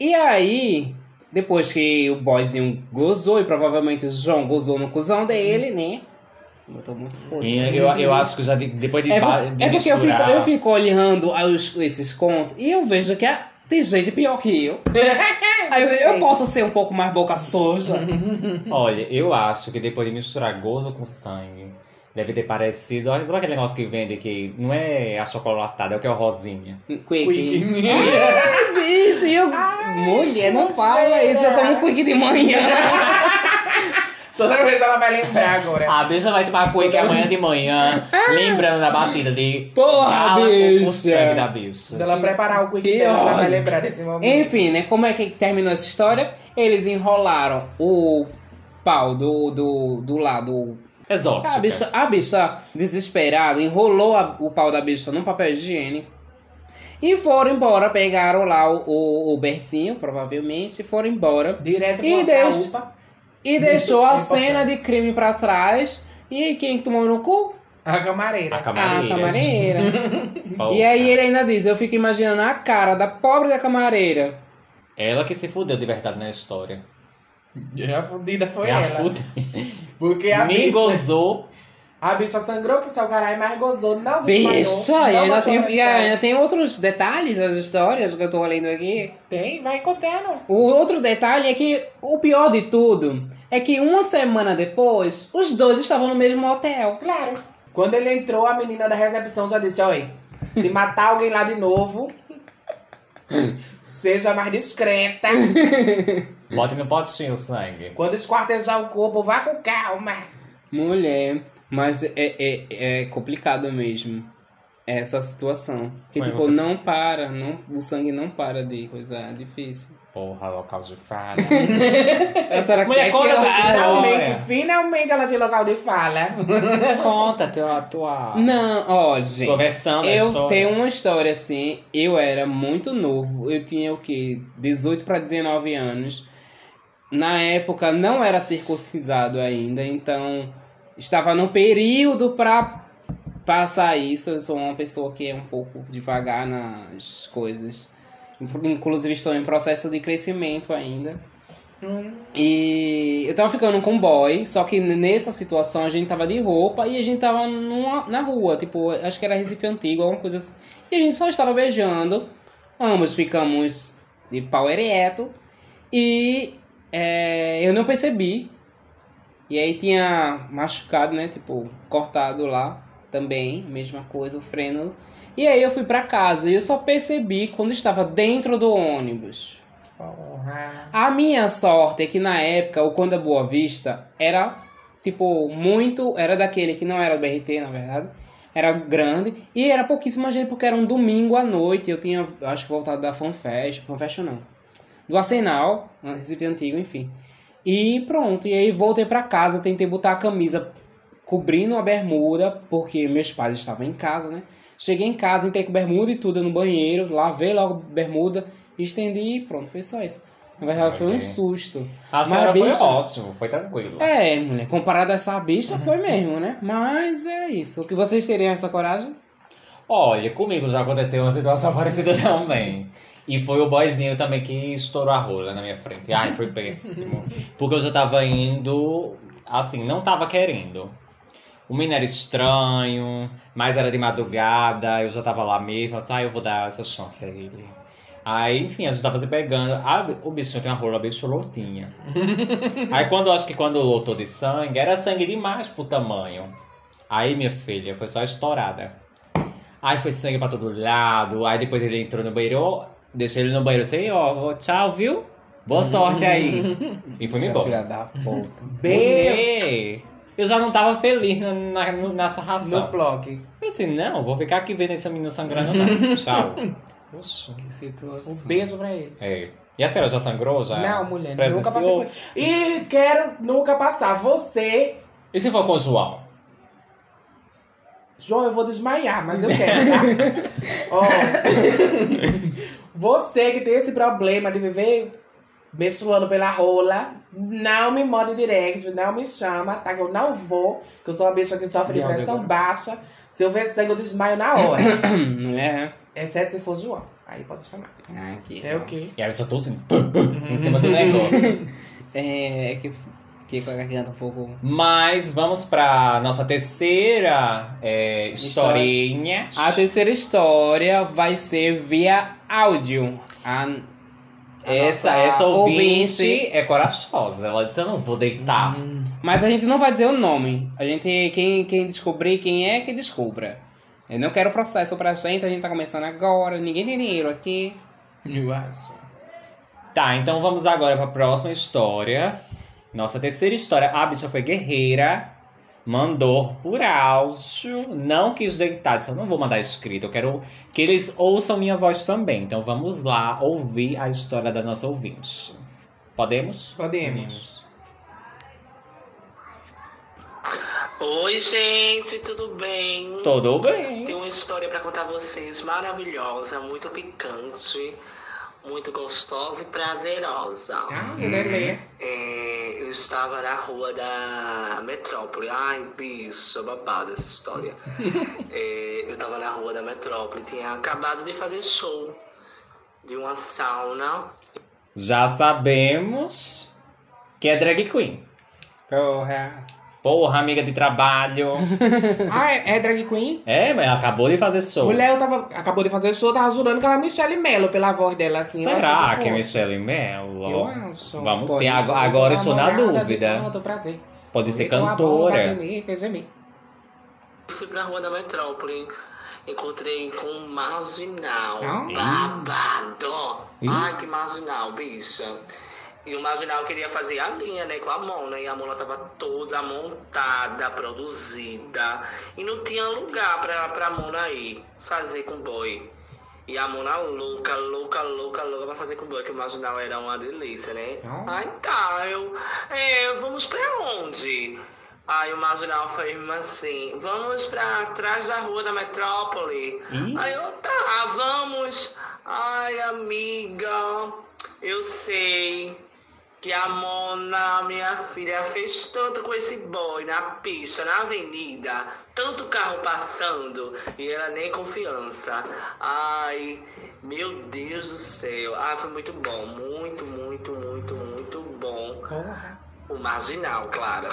B: E aí, depois que o boyzinho gozou, e provavelmente o João gozou no cuzão dele, né? Eu tô muito puto.
A: E eu, eu acho que já de- depois de,
B: É,
A: ba-
B: por-
A: de
B: é porque eu fico, eu fico olhando os- esses contos e eu vejo que ah, tem gente pior que eu. Aí eu, eu posso ser um pouco mais boca suja.
A: Olha, eu acho que depois de misturar gozo com sangue, deve ter parecido. Olha, Sabe aquele negócio que vende que não é achocolatada, é o que é o rosinha?
B: Quick.
C: Quick.
B: Ai, bicho, eu... mulher, não fala isso. Eu tomo quick de manhã.
C: Toda vez ela vai lembrar agora.
A: A bicha vai tomar cueca amanhã de manhã, lembrando da batida de
B: Porra,
A: com- com
B: bicha.
A: sangue da bicha.
C: Quando ela preparar o
B: Que
C: dela, ela vai lembrar desse momento.
B: Enfim, né? Como é que terminou essa história? Eles enrolaram o pau do, do, do lado
A: Exótica.
B: A bicha, a bicha desesperada enrolou a- o pau da bicha num papel higiênico. E foram embora, pegaram lá o, o, o bercinho, provavelmente, e foram embora.
C: Direto
B: E
C: pra
B: deixa-
C: UPA.
B: E deixou a
C: É
B: cena de crime pra trás. E aí, quem tomou no cu?
C: A camareira.
A: A camareira.
B: A camareira. E aí ele ainda diz, eu fico imaginando a cara da pobre da camareira.
A: Ela que se fudeu de verdade na história.
C: A fudida foi
A: É a
C: ela.
A: fuda.
C: Porque a
A: Nem
C: bicha,
A: gozou.
C: A bicha sangrou que seu caralho, mas gozou. Não
B: Bicha,
C: desmaiou.
B: e ainda tem, e ainda tem outros detalhes das histórias que eu tô lendo aqui.
C: Tem, vai contando.
B: O outro detalhe é que o pior de tudo é que uma semana depois, os dois estavam no mesmo hotel.
C: Claro. Quando ele entrou, a menina da recepção já disse, oi, se matar alguém lá de novo, seja mais discreta.
A: Bote no potinho o sangue.
C: Quando esquartejar o corpo, vá com calma.
B: Mulher. Mas é, é, é complicado mesmo essa situação. Que,
A: Ué,
B: tipo,
A: você-
B: não para, não, o sangue não para de coisa, é difícil.
A: Porra, local de falha.
B: A senhora
A: Mulher,
B: quer
A: conta
B: que
A: a história.
C: Finalmente, finalmente ela tem local de fala.
A: Conta tua, tua...
B: Não, ó, gente.
A: tua versão da
B: Eu
A: história.
B: tenho uma história assim, eu era muito novo, eu tinha o quê? 18 para 19 anos. Na época não era circuncisado ainda, então estava no período para passar isso. Eu sou uma pessoa que é um pouco devagar nas coisas. Inclusive estou em processo de crescimento ainda. E eu tava ficando com um boy, só que nessa situação a gente tava de roupa e a gente tava numa, na rua, tipo, acho que era Recife Antigo, alguma coisa assim. E a gente só estava beijando, ambos ficamos de pau ereto e é, eu não percebi. E aí tinha machucado, né, tipo, cortado lá também, mesma coisa, o freno. E aí eu fui pra casa e eu só percebi quando estava dentro do ônibus.
C: Porra.
B: A minha sorte é que na época o Conda Boa Vista era, tipo, muito. Era daquele que não era do BRT, na verdade. Era grande e era pouquíssima gente, porque era um domingo à noite. Eu tinha, acho que voltado da FanFest. FanFest não. Do Arsenal, Recife Antigo, enfim. E pronto. E aí voltei pra casa, tentei botar a camisa cobrindo a bermuda, porque meus pais estavam em casa, né? Cheguei em casa, entrei com bermuda e tudo no banheiro, lavei logo a bermuda, estendi e pronto, foi só isso. Na verdade, foi um susto.
A: A
B: Mas,
A: foi
B: bicha-
A: ótimo, foi tranquilo.
B: É, mulher, comparado a essa bicha, foi mesmo, né? Mas é isso. O que vocês teriam essa coragem?
A: Olha, comigo já aconteceu uma situação parecida também. E foi o boyzinho também que estourou a rola na minha frente. Ai, foi péssimo. Porque eu já tava indo, assim, não tava querendo. O menino era estranho, mas era de madrugada, eu já tava lá mesmo. eu disse, Ah, eu vou dar essa chance a ele. Aí, enfim, a gente tava se pegando. Ah, o bichinho tem uma rola bem cholotinha. Aí quando eu acho que quando lotou de sangue, era sangue demais pro tamanho. Aí, minha filha, foi só estourada. Aí foi sangue pra todo lado. Aí depois ele entrou no banheiro, deixei ele no banheiro assim, ó, ó, tchau, viu? Boa sorte aí. e fui-me embora.
B: Filha da puta.
A: Eu já não tava feliz na, na, no- nessa
C: no
A: ração.
C: blog.
A: Eu disse, não, vou ficar aqui vendo esse menino sangrando, não. Tchau. Oxa.
B: Que situação.
C: Um beijo pra ele.
A: É. E a senhora já sangrou? Já
C: Não, mulher,
A: presenciou?
C: nunca passei por E quero nunca passar. Você,
A: E se for com o João?
C: João, eu vou desmaiar, mas eu quero, tá? Ó, você que tem esse problema de viver menstruando pela rola, não me mande direct, não me chama, tá? Que eu não vou, que eu sou uma bicha que sofre de pressão baixa. Se eu ver sangue, eu desmaio na hora.
B: Mulher.
C: Exceto se for João. Aí pode chamar.
B: Ah, aqui.
C: É o quê?
A: E aí eu só tô assim, em cima do negócio.
B: É, é que fiquei com a garganta um pouco.
A: Mas vamos pra nossa terceira é, historinha.
B: A terceira história vai ser via áudio. A,
A: Essa, essa ouvinte, é corajosa. Ela disse, eu não vou deitar.
B: Mas a gente não vai dizer o nome. A gente, quem, quem descobrir quem é, que descubra. Eu não quero processo pra gente, a gente tá começando agora, ninguém tem dinheiro aqui.
C: Eu acho.
A: Tá, então vamos agora pra próxima história. Nossa terceira história. A bicha foi guerreira. Mandou por áudio. Não quis deitar. Disse, eu não vou mandar escrito. Eu quero que eles ouçam minha voz também. Então vamos lá ouvir a história da nossa ouvinte. Podemos?
C: Podemos.
E: Oi, gente, tudo bem?
A: Tudo bem.
E: Tenho uma história pra contar a vocês maravilhosa, muito picante, muito gostosa e prazerosa.
C: Ah, que delícia.
E: É, estava na rua da Metrópole. Ai, bicho, babada essa história. É, eu estava na rua da Metrópole, tinha acabado de fazer show de uma sauna.
A: Já sabemos que é drag queen.
B: Porra.
A: Porra, amiga de trabalho.
C: Ah, é, é drag queen?
A: é, mas ela acabou de fazer show.
C: Mulher, eu tava. Acabou de fazer show, tava jurando que ela é Michelle Mello pela voz dela, assim. eu
A: Será
C: achei
A: que é. Michelle Mello?
C: Eu acho.
A: Vamos
B: Pode
A: ter.
B: ser.
A: Agora, agora eu estou na dúvida.
C: Tanto prazer.
A: Pode ser cantora.
C: mim, fez de mim.
E: Fui pra rua da Metrópole, encontrei com um marginal.
C: Ah.
E: Babado!
A: Ih.
E: Ai, que marginal, bicha. E o marginal queria fazer a linha, né, com a Mona. E a Mona tava toda montada, produzida. E não tinha lugar pra, pra Mona ir fazer com o boy. E a Mona louca, louca, louca, louca pra fazer com o boy, que o marginal era uma delícia, né?
C: Ah.
E: Aí tá, eu. É, vamos pra onde? Aí o marginal foi assim, vamos pra trás da rua da metrópole.
A: Ih.
E: Aí eu, tá, vamos. Ai, amiga, eu sei que a Mona, minha filha, fez tanto com esse boy na pista, na avenida, tanto carro passando, e ela nem confiança. Ai, meu Deus do céu. Ah, foi muito bom, muito, muito, muito, muito bom. O marginal, claro.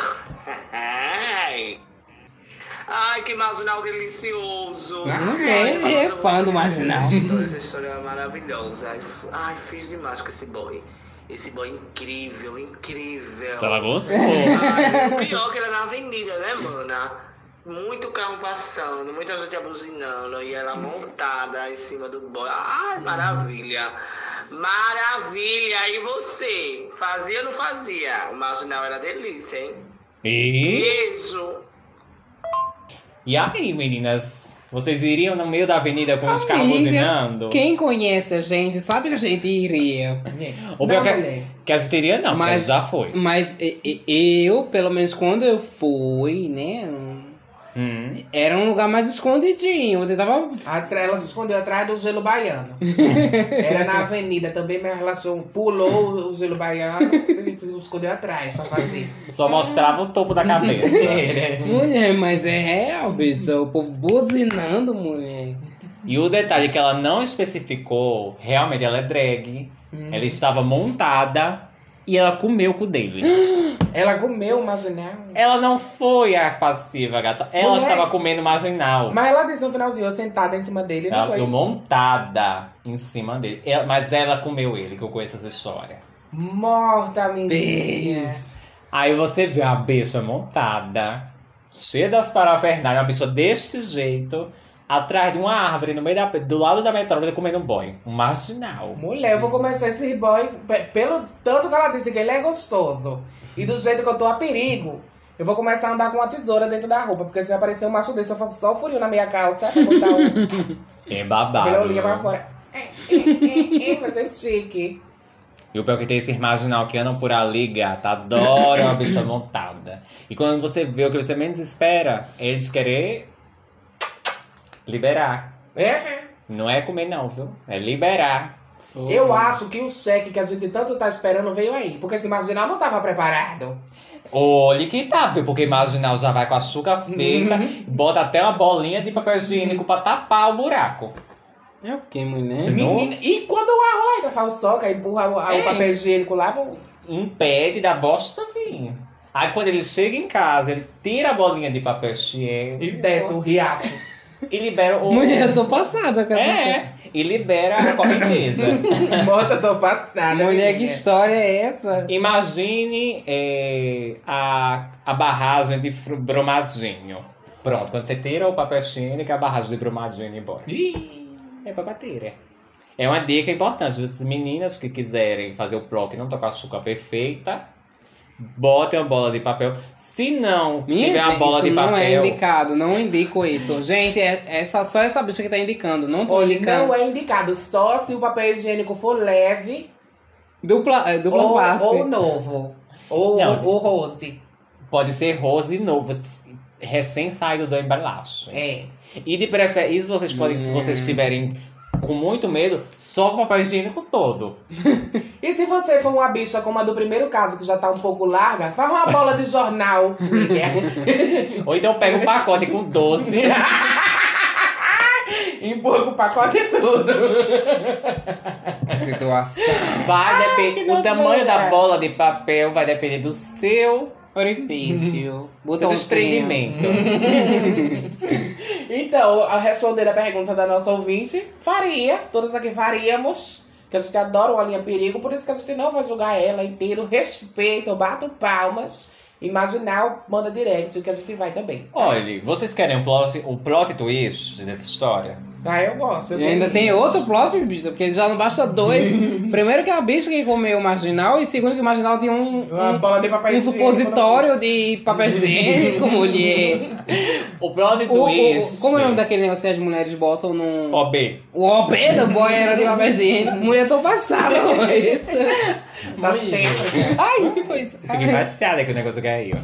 E: Ai, Ai, que marginal delicioso.
B: Ah, é, é fã do marginal.
E: Essa história, essa história é maravilhosa. Ai, fiz demais com esse boy. Esse boy incrível, incrível.
A: Se ela gostou.
E: Ai, o pior que era na avenida, né, mana? Muito carro passando, muita gente abuzinando e ela montada em cima do boy. Ai, maravilha! Maravilha! E você? Fazia ou não fazia? O marginal era delícia, hein?
A: E,
E: Beijo!
A: e aí, meninas? Vocês iriam no meio da avenida com os carros buzinando?
B: Quem conhece a gente sabe que a gente iria.
A: O
C: Não,
A: que, que a gente iria não, mas já foi.
B: Mas eu, pelo menos quando eu fui, né?
A: Hum.
B: Era um lugar mais escondidinho. Eu tentava.
C: Atra- Ela se escondeu atrás do gelo baiano. Era na avenida também, minha relação pulou o gelo baiano, se se escondeu atrás pra fazer.
A: Só mostrava o topo da cabeça.
C: Era.
B: Mulher, mas é real, bicho. O povo buzinando, mulher.
A: E o detalhe que ela não especificou, realmente ela é drag. Ela estava montada e ela comeu com o dele.
C: Ela comeu o marginal.
A: ela não foi a passiva, gata. Ela
C: Mulher.
A: estava comendo marginal.
C: Mas ela disse no finalzinho, eu sentada em cima dele, não
A: Ela
C: foi?
A: ficou montada em cima dele. Ela- mas ela comeu ele, que eu conheço essa história.
C: Morta, menina.
B: Beijo.
A: Aí você vê a bicha montada, cheia das parafernálias, uma bicha deste jeito, atrás de uma árvore, no meio da, do lado da metrópole, comendo um boy. Um marginal.
C: Mulher, eu vou começar esse boy, pe- pelo tanto que ela disse que ele é gostoso, e do jeito que eu tô a perigo, eu vou começar a andar com uma tesoura dentro da roupa, porque se me aparecer um macho desse, eu faço só o furinho na minha calça, pra botar o
A: É babado.
C: cabelo pra fora. É, é, é, é, Vai ser chique.
A: E o pior que tem esses marginal que andam por ali, gata, adoram a bicha montada. E quando você vê o que você menos espera, eles querer liberar.
C: É.
A: Não é comer não, viu? É liberar.
C: Eu acho que o cheque que a gente tanto tá esperando veio aí, porque esse marginal não tava preparado.
A: Olha que tá, viu? Porque marginal já vai com açúcar feita,
C: Uhum.
A: bota até uma bolinha de papel higiênico pra tapar o buraco.
B: É o que, mulher?
C: Menina, e quando o arroz faz o soca, empurra o, o
A: É
C: papel
A: isso.
C: higiênico lá,
A: Impede da bosta vir. Aí quando ele chega em casa, ele tira a bolinha de papel higiênico
C: e desce o riacho.
A: E libera o.
B: Mulher, eu tô passada com essa
A: É, e libera a correnteza.
C: Bota, tô passada.
B: Mulher, que história é essa?
A: Imagine é, a, a barragem de fru- Brumadinho. Pronto, quando você tira o papel higiênico, a barragem de Brumadinho embora.
C: Ih.
A: É pra bater, é. É uma dica importante. As meninas que quiserem fazer o PROC e não tocar a açúcar perfeita, botem uma bola de papel. Se não
B: Minha
A: tiver uma
B: gente,
A: bola
B: isso
A: de
B: não é
A: papel,
B: indicado, não indico isso. Gente, é, é só, só essa bicha que tá indicando, não tô
C: Olha,
B: indicando.
C: não é indicado só se o papel higiênico for leve
B: Dupla, é, dupla
C: ou,
B: face.
C: ou novo. Ou,
A: Não.
C: ou rose.
A: pode ser rose novo, recém saído da embalagem.
C: É.
A: E de preferência, vocês podem, se vocês
B: Hum.
A: Com muito medo, só o papel higiênico todo.
C: E se você for uma bicha como a do primeiro caso, que já tá um pouco larga, faz uma bola de jornal.
A: Ou então pega um pacote com doce.
C: Empurra com o pacote e tudo.
B: Situação.
A: Vai depender. O tamanho da bola de papel vai depender do seu,
B: Orifício.
A: do seu desprendimento.
C: Então, a responder a pergunta da nossa ouvinte, faria. Todos aqui faríamos. Que a gente adora uma linha perigo, por isso que a gente não vai julgar ela inteiro. Respeito, bato palmas. Imaginar, manda direct, que a gente vai também.
A: Olha, vocês querem um plot, um plot twist dessa história?
C: Ah, eu gosto. eu
B: E ainda
C: tenho
B: tem
C: isso.
B: outro plot, bicho, porque já não basta dois. Primeiro que é a bicha que comeu o marginal, e segundo que o marginal tinha um,
C: Uma
B: um,
C: bola de papel
B: um supositório de papel higiênico, mulher.
A: O plot
B: O, o,
A: twist.
B: como é o nome daquele negócio que as mulheres botam no.
A: OB.
B: O OB do boy era de papel higiênico. Mulher, tô passada com isso.
C: Dá
A: Mulher.
C: tempo.
B: Ai, o que foi isso?
A: Fiquei passada que o negócio caiu.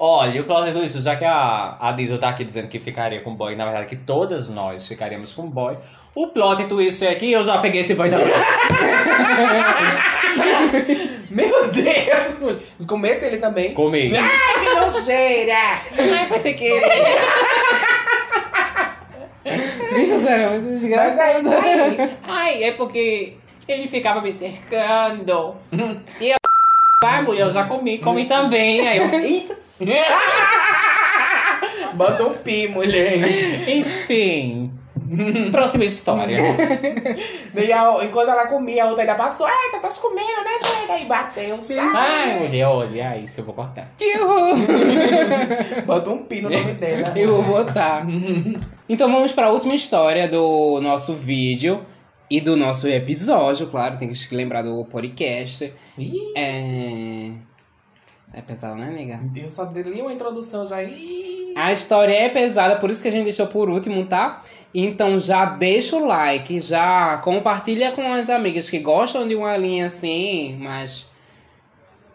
A: Olha, o plot twist, já que a, a Diesel tá aqui dizendo que ficaria com o boy, na verdade que todas nós ficaríamos com o boy, o plot twist é que eu já peguei esse boy também.
C: Meu Deus! No começo ele também.
A: Comigo.
C: Ai, que nojeira!
B: Ai, foi sem querer. Bicho, sério, é muito
C: Mas
B: desgraçado.
C: é isso aí.
A: Ai, é porque ele ficava me cercando. e eu, vai mulher, eu já comi, comi também. Aí eu, eita.
C: Bota um pi, mulher.
A: Enfim. Próxima história.
C: Daí, a- enquanto ela comia, a outra ainda passou. Ai, tá, tá se comendo, né, doida? Aí bateu.
A: Ai, mulher, olha isso, eu vou cortar.
C: Bota um pi no nome dela.
B: Eu vou botar. Então vamos para a última história do nosso vídeo e do nosso episódio, claro, tem que lembrar do podcast.
C: Ih,
B: É. É pesado, né, nega?
C: eu só li uma introdução já. Ih.
B: A história é pesada, por isso que a gente deixou por último, tá? Então já deixa o like, já compartilha com as amigas que gostam de uma linha assim, mais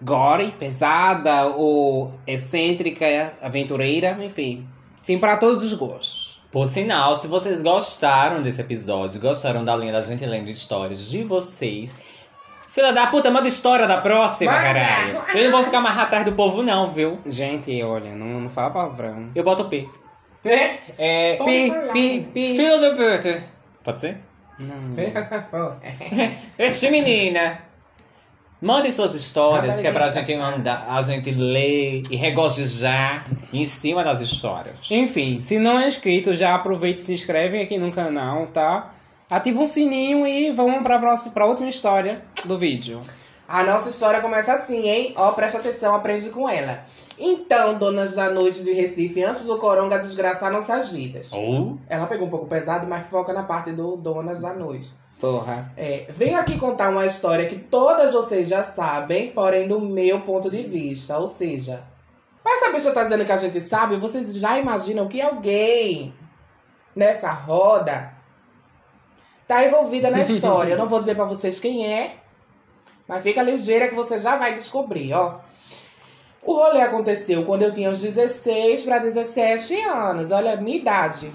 B: gore, pesada ou excêntrica, aventureira, enfim. Tem pra todos os gostos.
A: Por sinal, se vocês gostaram desse episódio, gostaram da linha da gente lendo histórias de vocês, fila da puta, manda história da próxima,
C: Manda!
A: caralho. Eu não vou ficar mais atrás do povo, não, viu?
B: Gente, olha, não, não fala palavrão.
A: Eu boto o P.
C: É?
A: É.
C: Pode
B: Pi,
C: falar.
B: pi, pi.
A: Filho da puta. Pode ser?
B: Não.
A: Este menina. Mandem suas histórias, que é pra gente mandar, a gente ler e regozijar em cima das histórias.
B: Enfim, se não é inscrito, já aproveita e se inscreve aqui no canal, tá? Ativa um sininho e vamos pra, próxima, pra última história do vídeo.
C: A nossa história começa assim, hein? Ó, presta atenção, aprende com ela. Então, donas da noite de Recife, antes do coronga desgraçar nossas vidas.
A: Ou
C: Ela pegou um pouco pesado, mas foca na parte do donas da noite.
B: Porra.
C: É, venho aqui contar uma história que todas vocês já sabem, porém do meu ponto de vista. Ou seja, mas a bicha tá dizendo que a gente sabe, vocês já imaginam que alguém nessa roda tá envolvida na história. Eu não vou dizer pra vocês quem é, mas fica ligeira que você já vai descobrir, ó. O rolê aconteceu quando eu tinha uns 16 para 17 anos, olha a minha idade.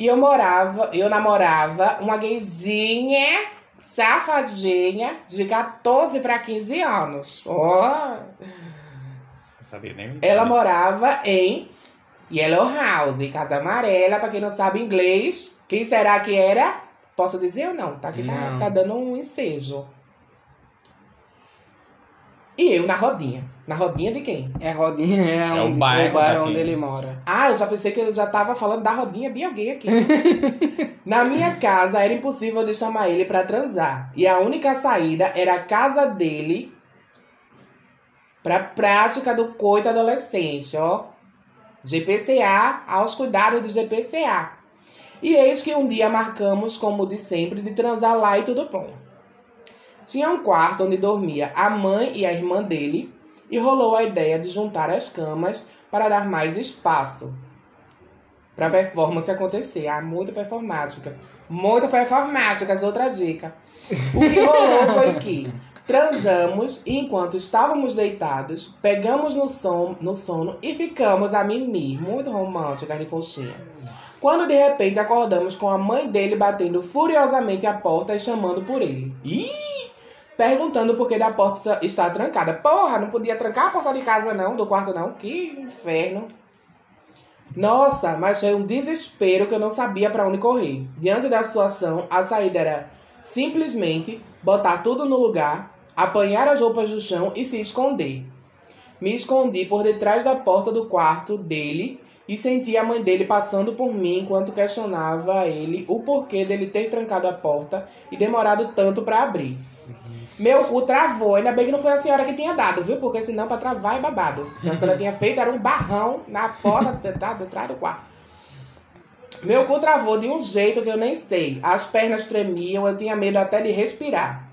C: E eu morava, eu namorava uma gayzinha safadinha de 14 para 15 anos. Ó.
A: Não sabia nem.
C: Ela morava em Yellow House, Casa Amarela, pra quem não sabe inglês. Quem será que era? Posso dizer ou não? Tá aqui tá,
B: Não.
C: tá dando um ensejo. E eu na rodinha. Na rodinha de quem?
B: É a rodinha, é,
A: É o
B: onde,
A: bairro
B: o bairro onde ele mora.
C: Ah, eu já pensei que eu já tava falando da rodinha de alguém aqui. Na minha casa era impossível de chamar ele pra transar. E a única saída era a casa dele pra prática do coito adolescente, ó. GPCA aos cuidados do GPCA. E eis que um dia marcamos, como de sempre, de transar lá e tudo bom. Tinha um quarto onde dormia a mãe e a irmã dele, e rolou a ideia de juntar as camas para dar mais espaço para a performance acontecer. Ah, muito performática. Muito performática, essa outra dica. O que rolou foi que transamos e enquanto estávamos deitados, pegamos no, som, no sono e ficamos a mimir. Muito romântica de conchinha. Quando de repente acordamos com a mãe dele batendo furiosamente a porta e chamando por ele. Ih! Perguntando por que da porta está- está trancada. Porra, não podia trancar a porta de casa não, do quarto não. Que inferno. Nossa, mas foi um desespero que eu não sabia para onde correr. Diante da situação, a saída era simplesmente botar tudo no lugar, apanhar as roupas do chão e se esconder. Me escondi por detrás da porta do quarto dele e senti a mãe dele passando por mim enquanto questionava a ele o porquê dele ter trancado a porta e demorado tanto para abrir. Meu cu travou, ainda bem que não foi a senhora que tinha dado, viu? Porque senão pra travar é babado. A senhora tinha feito era um barrão na porta tá, do trás do quarto. Meu cu travou de um jeito que eu nem sei. As pernas tremiam, eu tinha medo até de respirar.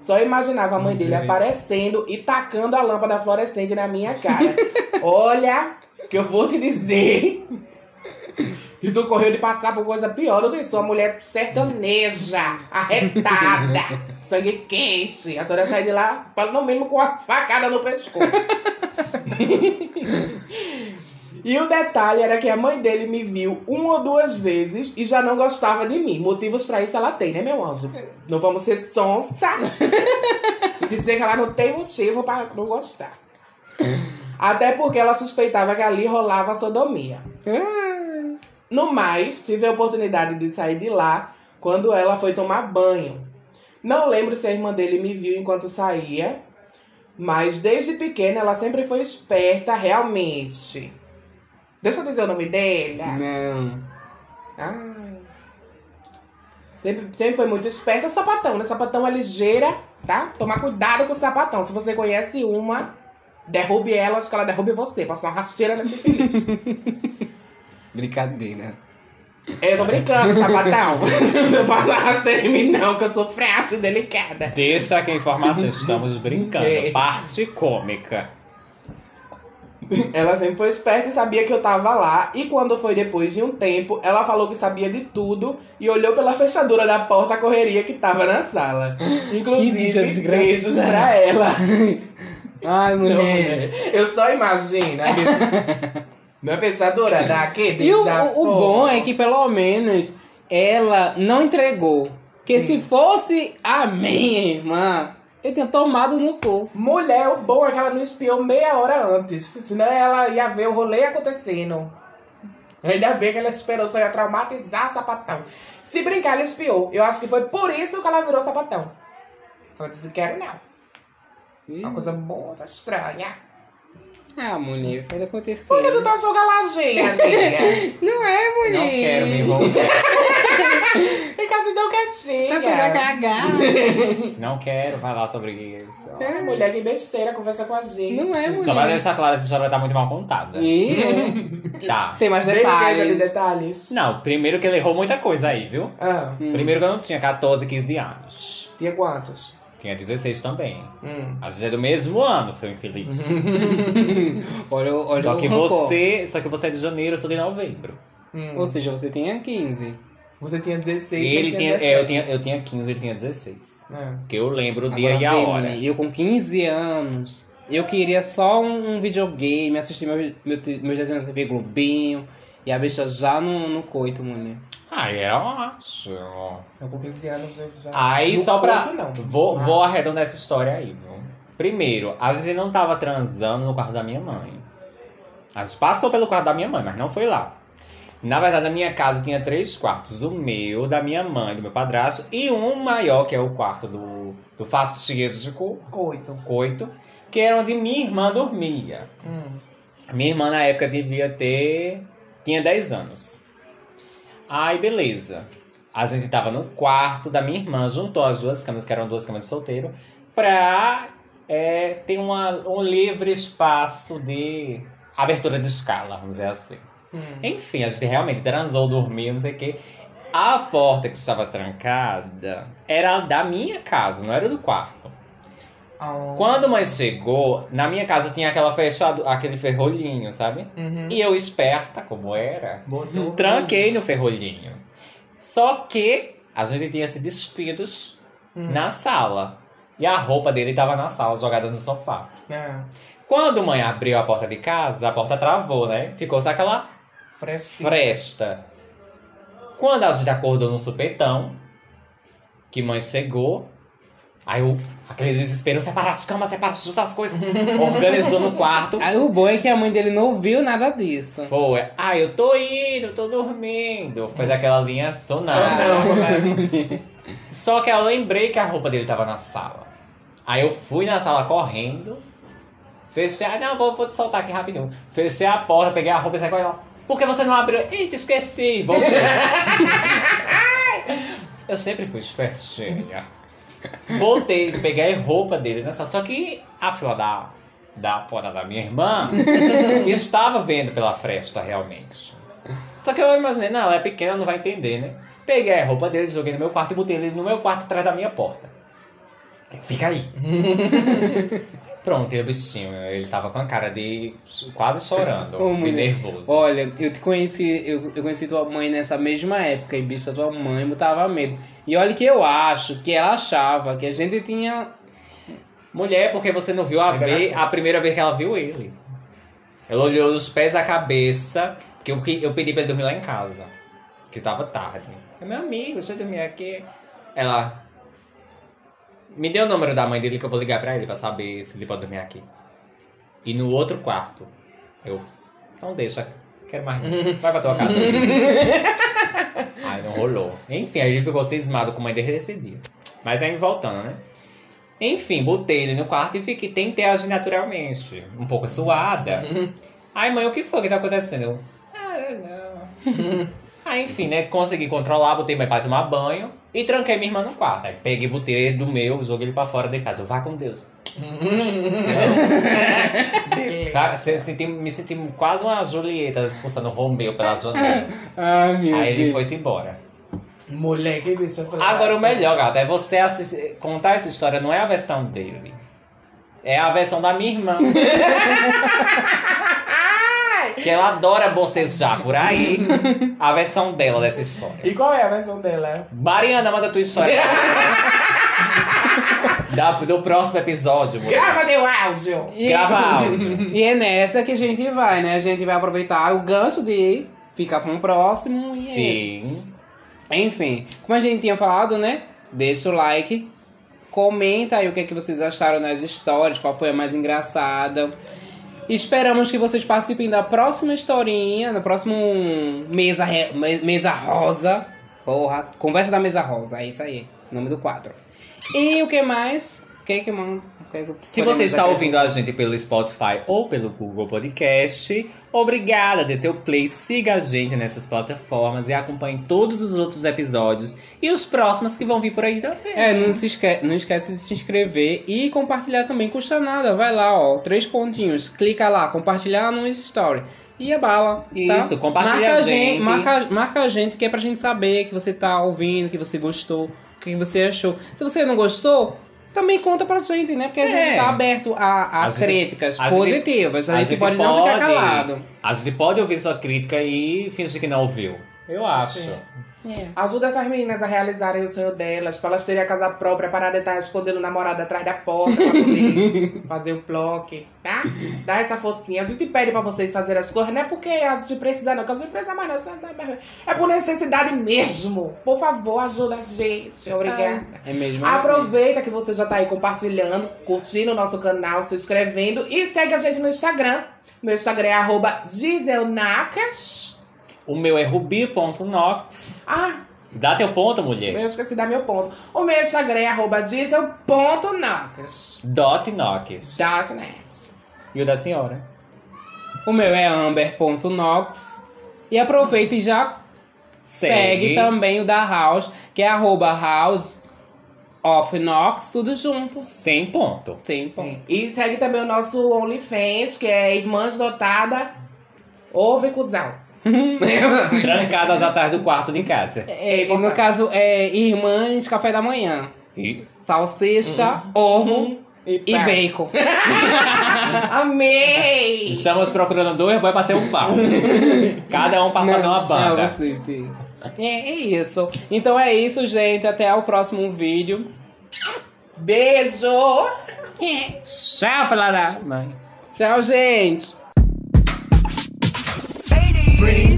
C: Só imaginava a mãe dele aparecendo e tacando a lâmpada fluorescente na minha cara. Olha, que eu vou te dizer. E tu correu de passar por coisa pior do que isso. Uma mulher sertaneja, arretada, sangue quente. A senhora sai de lá, pelo mínimo com uma facada no pescoço. E o detalhe era que a mãe dele me viu uma ou duas vezes e já não gostava de mim. Motivos pra isso ela tem, né, meu anjo? Não vamos ser sonsa e dizer que ela não tem motivo pra não gostar. Até porque ela suspeitava que ali rolava sodomia. No mais, tive a oportunidade de sair de lá quando ela foi tomar banho. Não lembro se a irmã dele me viu enquanto saía, mas desde pequena ela sempre foi esperta, realmente. Deixa eu dizer o nome dela.
B: Não.
C: Ai. Sempre, sempre foi muito esperta. Sapatão, né? Sapatão é ligeira, tá? Tomar cuidado com o sapatão. Se você conhece uma, derrube ela, acho que ela derrube você. Passou uma rasteira nesse feliz.
B: Brincadeira.
C: eu tô brincando, sapatão. não passa rasteira em mim, não, que eu sou frágil e delicada.
A: Deixa a informação, estamos brincando.
C: É.
A: Parte cômica.
C: Ela sempre foi esperta e sabia que eu tava lá. E quando foi depois de um tempo, ela falou que sabia de tudo e olhou pela fechadura da porta correria que tava na sala. Inclusive, beijos pra ela.
B: Ai,
C: Não,
B: mulher.
C: é. eu só imagino. Não é fechadura daqui,
B: E o,
C: da
B: o- o bom é que pelo menos ela não entregou. Porque se fosse a minha irmã, eu tinha tomado no cu.
C: Mulher, o bom é que ela não espiou meia hora antes. Senão ela ia ver o rolê acontecendo. Ainda bem que ela esperou, só ia traumatizar sapatão. Se brincar, ela espiou. Eu acho que foi por isso que ela virou sapatão. Ela disse, quero não. Uma coisa muito estranha.
B: Ah, mulher, pode acontecer.
C: Por que tu tá jogaladinha, amiga?
B: Não é, mulher.
A: Não quero me envolver.
C: Fica assim tão quietinha.
B: Tá toda cagada.
A: Não quero falar sobre isso.
C: É, mulher, que besteira, conversa com a gente.
B: Não é, mulher.
A: Só pra deixar claro, essa história vai estar muito mal contada.
B: E
A: Tá.
B: tem mais
C: Beleza de
B: detalhes.
C: detalhes.
A: Não, primeiro que ele errou muita coisa aí, viu?
C: Ah,
B: Hum.
A: Primeiro que eu não tinha 14, 15 anos.
C: tinha quantos?
A: Tinha 16 também.
C: Hum.
A: A gente é do mesmo ano, seu infeliz.
B: Olha, o- olha
A: Só
B: o
A: que
B: rancor.
A: você. Só que você é de janeiro, eu sou de novembro.
C: Hum.
B: Ou seja, você tinha 15.
C: Você tinha 16
A: E ele
C: tinha
A: tinha.
C: 17.
A: É, eu tinha, eu tinha 15, ele tinha 16.
C: É.
A: Porque eu lembro o dia
B: Agora
A: e a hora.
B: Eu com 15 anos, eu queria só um, um videogame, assistir meu, meu, meus desenhos na TV Globinho. E a bicha já no, no coito, mulher.
A: Ah, era ótimo.
C: Eu com 15 anos eu já.
A: Aí
C: No
A: só pra.
C: conto, não.
A: Vou,
C: Ah.
A: vou arredondar essa história aí, viu? Primeiro, a gente não tava transando no quarto da minha mãe. A gente passou pelo quarto da minha mãe, mas não foi lá. Na verdade, a minha casa tinha três quartos. O meu, da minha mãe, do meu padrasto, e um maior, que é o quarto do, do fatídico
C: Coito.
A: coito, que era onde minha irmã dormia.
C: Hum.
A: Minha irmã na época devia ter. Tinha 10 anos. Aí, beleza. A gente tava no quarto da minha irmã, juntou as duas camas, que eram duas camas de solteiro, pra é, ter uma, um livre espaço de abertura de escala, vamos dizer assim.
C: Hum.
A: Enfim, a gente realmente transou, dormiu, não sei o quê. A porta que estava trancada era da minha casa, não era do quarto.
C: Ah.
A: Quando mãe chegou, na minha casa tinha aquela fechado, aquele ferrolhinho, sabe?
C: Uhum.
A: E eu, esperta como era,
C: Botou.
A: tranquei no ferrolhinho. Só que a gente tinha se despidos
C: Hum.
A: na sala. E a roupa dele tava na sala, jogada no sofá.
C: É.
A: Quando mãe abriu a porta de casa, a porta travou, né? Ficou só aquela
C: Frestinho.
A: fresta. Quando a gente acordou no supetão, que mãe chegou, aí o, aquele desespero, separa as camas, separa as coisas, organizou no quarto.
B: Aí o bom é que a mãe dele não viu nada disso.
A: Foi, ah, eu tô indo, tô dormindo. Fez aquela linha sonora.
C: Não, né?
A: Só que eu lembrei que a roupa dele tava na sala. Aí eu fui na sala correndo, fechei, ah, não, vou, vou te soltar aqui rapidinho. Fechei a porta, peguei a roupa e saí correndo. Por que você não abriu? Eita, esqueci, voltei. eu sempre fui espertinha. Voltei, peguei a roupa dele nessa. Só que a fila da, da porta da minha irmã estava vendo pela fresta realmente. Só que eu imaginei, não, ela é pequena, não vai entender, né? Peguei a roupa dele, joguei no meu quarto e botei ele no meu quarto atrás da minha porta. Fica aí. Pronto, e o bichinho, ele tava com a cara de quase chorando,
B: Ô,
A: de nervoso.
B: Olha, eu te conheci, eu, eu conheci tua mãe nessa mesma época e bicho, a tua mãe botava medo. E olha que eu acho que ela achava que a gente tinha.
A: Mulher, porque você não viu a, vez, a primeira vez que ela viu ele. Ela olhou dos pés à cabeça, porque eu, que- eu pedi pra ele dormir lá em casa. Que tava tarde. É meu amigo, eu dormir aqui. Ela. Me deu o número da mãe dele que eu vou ligar pra ele pra saber se ele pode dormir aqui. E no outro quarto. Eu. Então deixa. Quero mais. não. Vai pra tua casa. Aí não rolou. Enfim, aí ele ficou cismado com a mãe dele desse dia. Mas aí voltando, né? Enfim, botei ele no quarto e fiquei, tentei agir naturalmente. Um pouco suada. Aí, mãe, o que foi que tá acontecendo? Eu, ah, não. Aí, enfim, né? Consegui controlar, botei meu pai tomar banho e tranquei minha irmã no quarto. Aí peguei, botei ele do meu, joguei ele pra fora de casa. Eu, Vá com Deus. Se- senti- me senti quase uma Julieta expulsando o Romeu pela janela.
B: Ai, meu
A: Aí ele
B: Deus.
A: foi-se embora.
C: Mulher, que bicho.
A: Agora
C: ah,
A: o melhor, gata, é você contar essa história, não é a versão dele. É a versão da minha irmã. que ela adora bocejar por aí. A versão dela dessa história.
C: E qual é a versão dela?
A: Mariana, manda a tua história. da, do próximo episódio, mulher.
C: Grava teu áudio!
B: E-
A: Grava áudio.
B: E é nessa que a gente vai, né? A gente vai aproveitar o gancho de ficar com o próximo. E é.
A: Sim.
B: Enfim, como a gente tinha falado, né? Deixa o like, comenta aí o que, é que vocês acharam nas histórias, qual foi a mais engraçada. Esperamos que vocês participem da próxima historinha, no próximo mesa, re- me- mesa rosa. Porra, conversa da mesa rosa, é isso aí, nome do quadro. E o que mais? O que que manda?
A: Se você está ouvindo a gente pelo Spotify ou pelo Google Podcast, obrigada, dê seu play, siga a gente nessas plataformas e acompanhe todos os outros episódios e os próximos que vão vir por aí também.
B: É, não, se esque não esquece de se inscrever e compartilhar também, custa nada. Vai lá, ó, três pontinhos, clica lá, compartilhar no story. E a bala. tá?
A: Isso, compartilha
B: marca
A: a gente.
B: Marca, marca a gente que é pra gente saber que você tá ouvindo, que você gostou, o que você achou. Se você não gostou, também conta pra gente, né? Porque a gente
A: É.
B: tá aberto a, a,
A: A gente-
B: críticas
A: a gente-
B: positivas. A, gente, pode, não ficar calado.
A: A gente pode ouvir sua crítica e fingir que não ouviu. Eu acho.
B: É.
C: Ajuda essas meninas a realizarem o sonho delas, pra elas terem a casa própria, parar de estar escondendo o namorado atrás da porta pra poder fazer o bloco, tá? Dá essa forcinha. A gente pede pra vocês fazerem as coisas, não é porque a gente precisa, não, que a gente precisa mais, não. É por necessidade mesmo. Por favor, ajuda a gente. Obrigada.
B: É mesmo. assim.
C: Aproveita que você já tá aí compartilhando, curtindo o nosso canal, se inscrevendo e segue a gente no Instagram. Meu Instagram é arroba giselnacas.
A: O meu é rubi.nox.
C: Ah,
A: Dá teu ponto, mulher.
C: eu esqueci de dar meu ponto. O meu Instagram é arroba diesel.nacas.
A: Dot Nox.
C: Das net.
A: E o da senhora?
B: O meu é amber.nox. E aproveita e já segue. também o da House, que é arroba House of Nox, tudo junto.
A: Sem ponto.
B: Sim, pô.
C: E segue também o nosso OnlyFans, que é Irmãs Dotada Ouve Cusão.
A: Trancadas atrás do quarto de casa.
B: É,
C: É
B: e no caso, é Irmãs Café da Manhã.
A: E
B: Salsicha, ovo e
C: pá.
B: bacon.
C: Amei!
A: estamos procurando dois pra ser um pau. Cada um pra fazer uma banda.
B: Não, você, sim. É, é isso. Então é isso, gente. Até o próximo vídeo.
C: Beijo!
A: Tchau, filha da mãe.
B: Tchau, gente.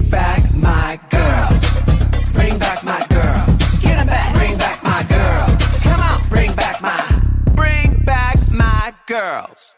D: back my girls. Bring back my girls. Get them back. Bring back my girls. Come on. Bring back my. Bring back my girls.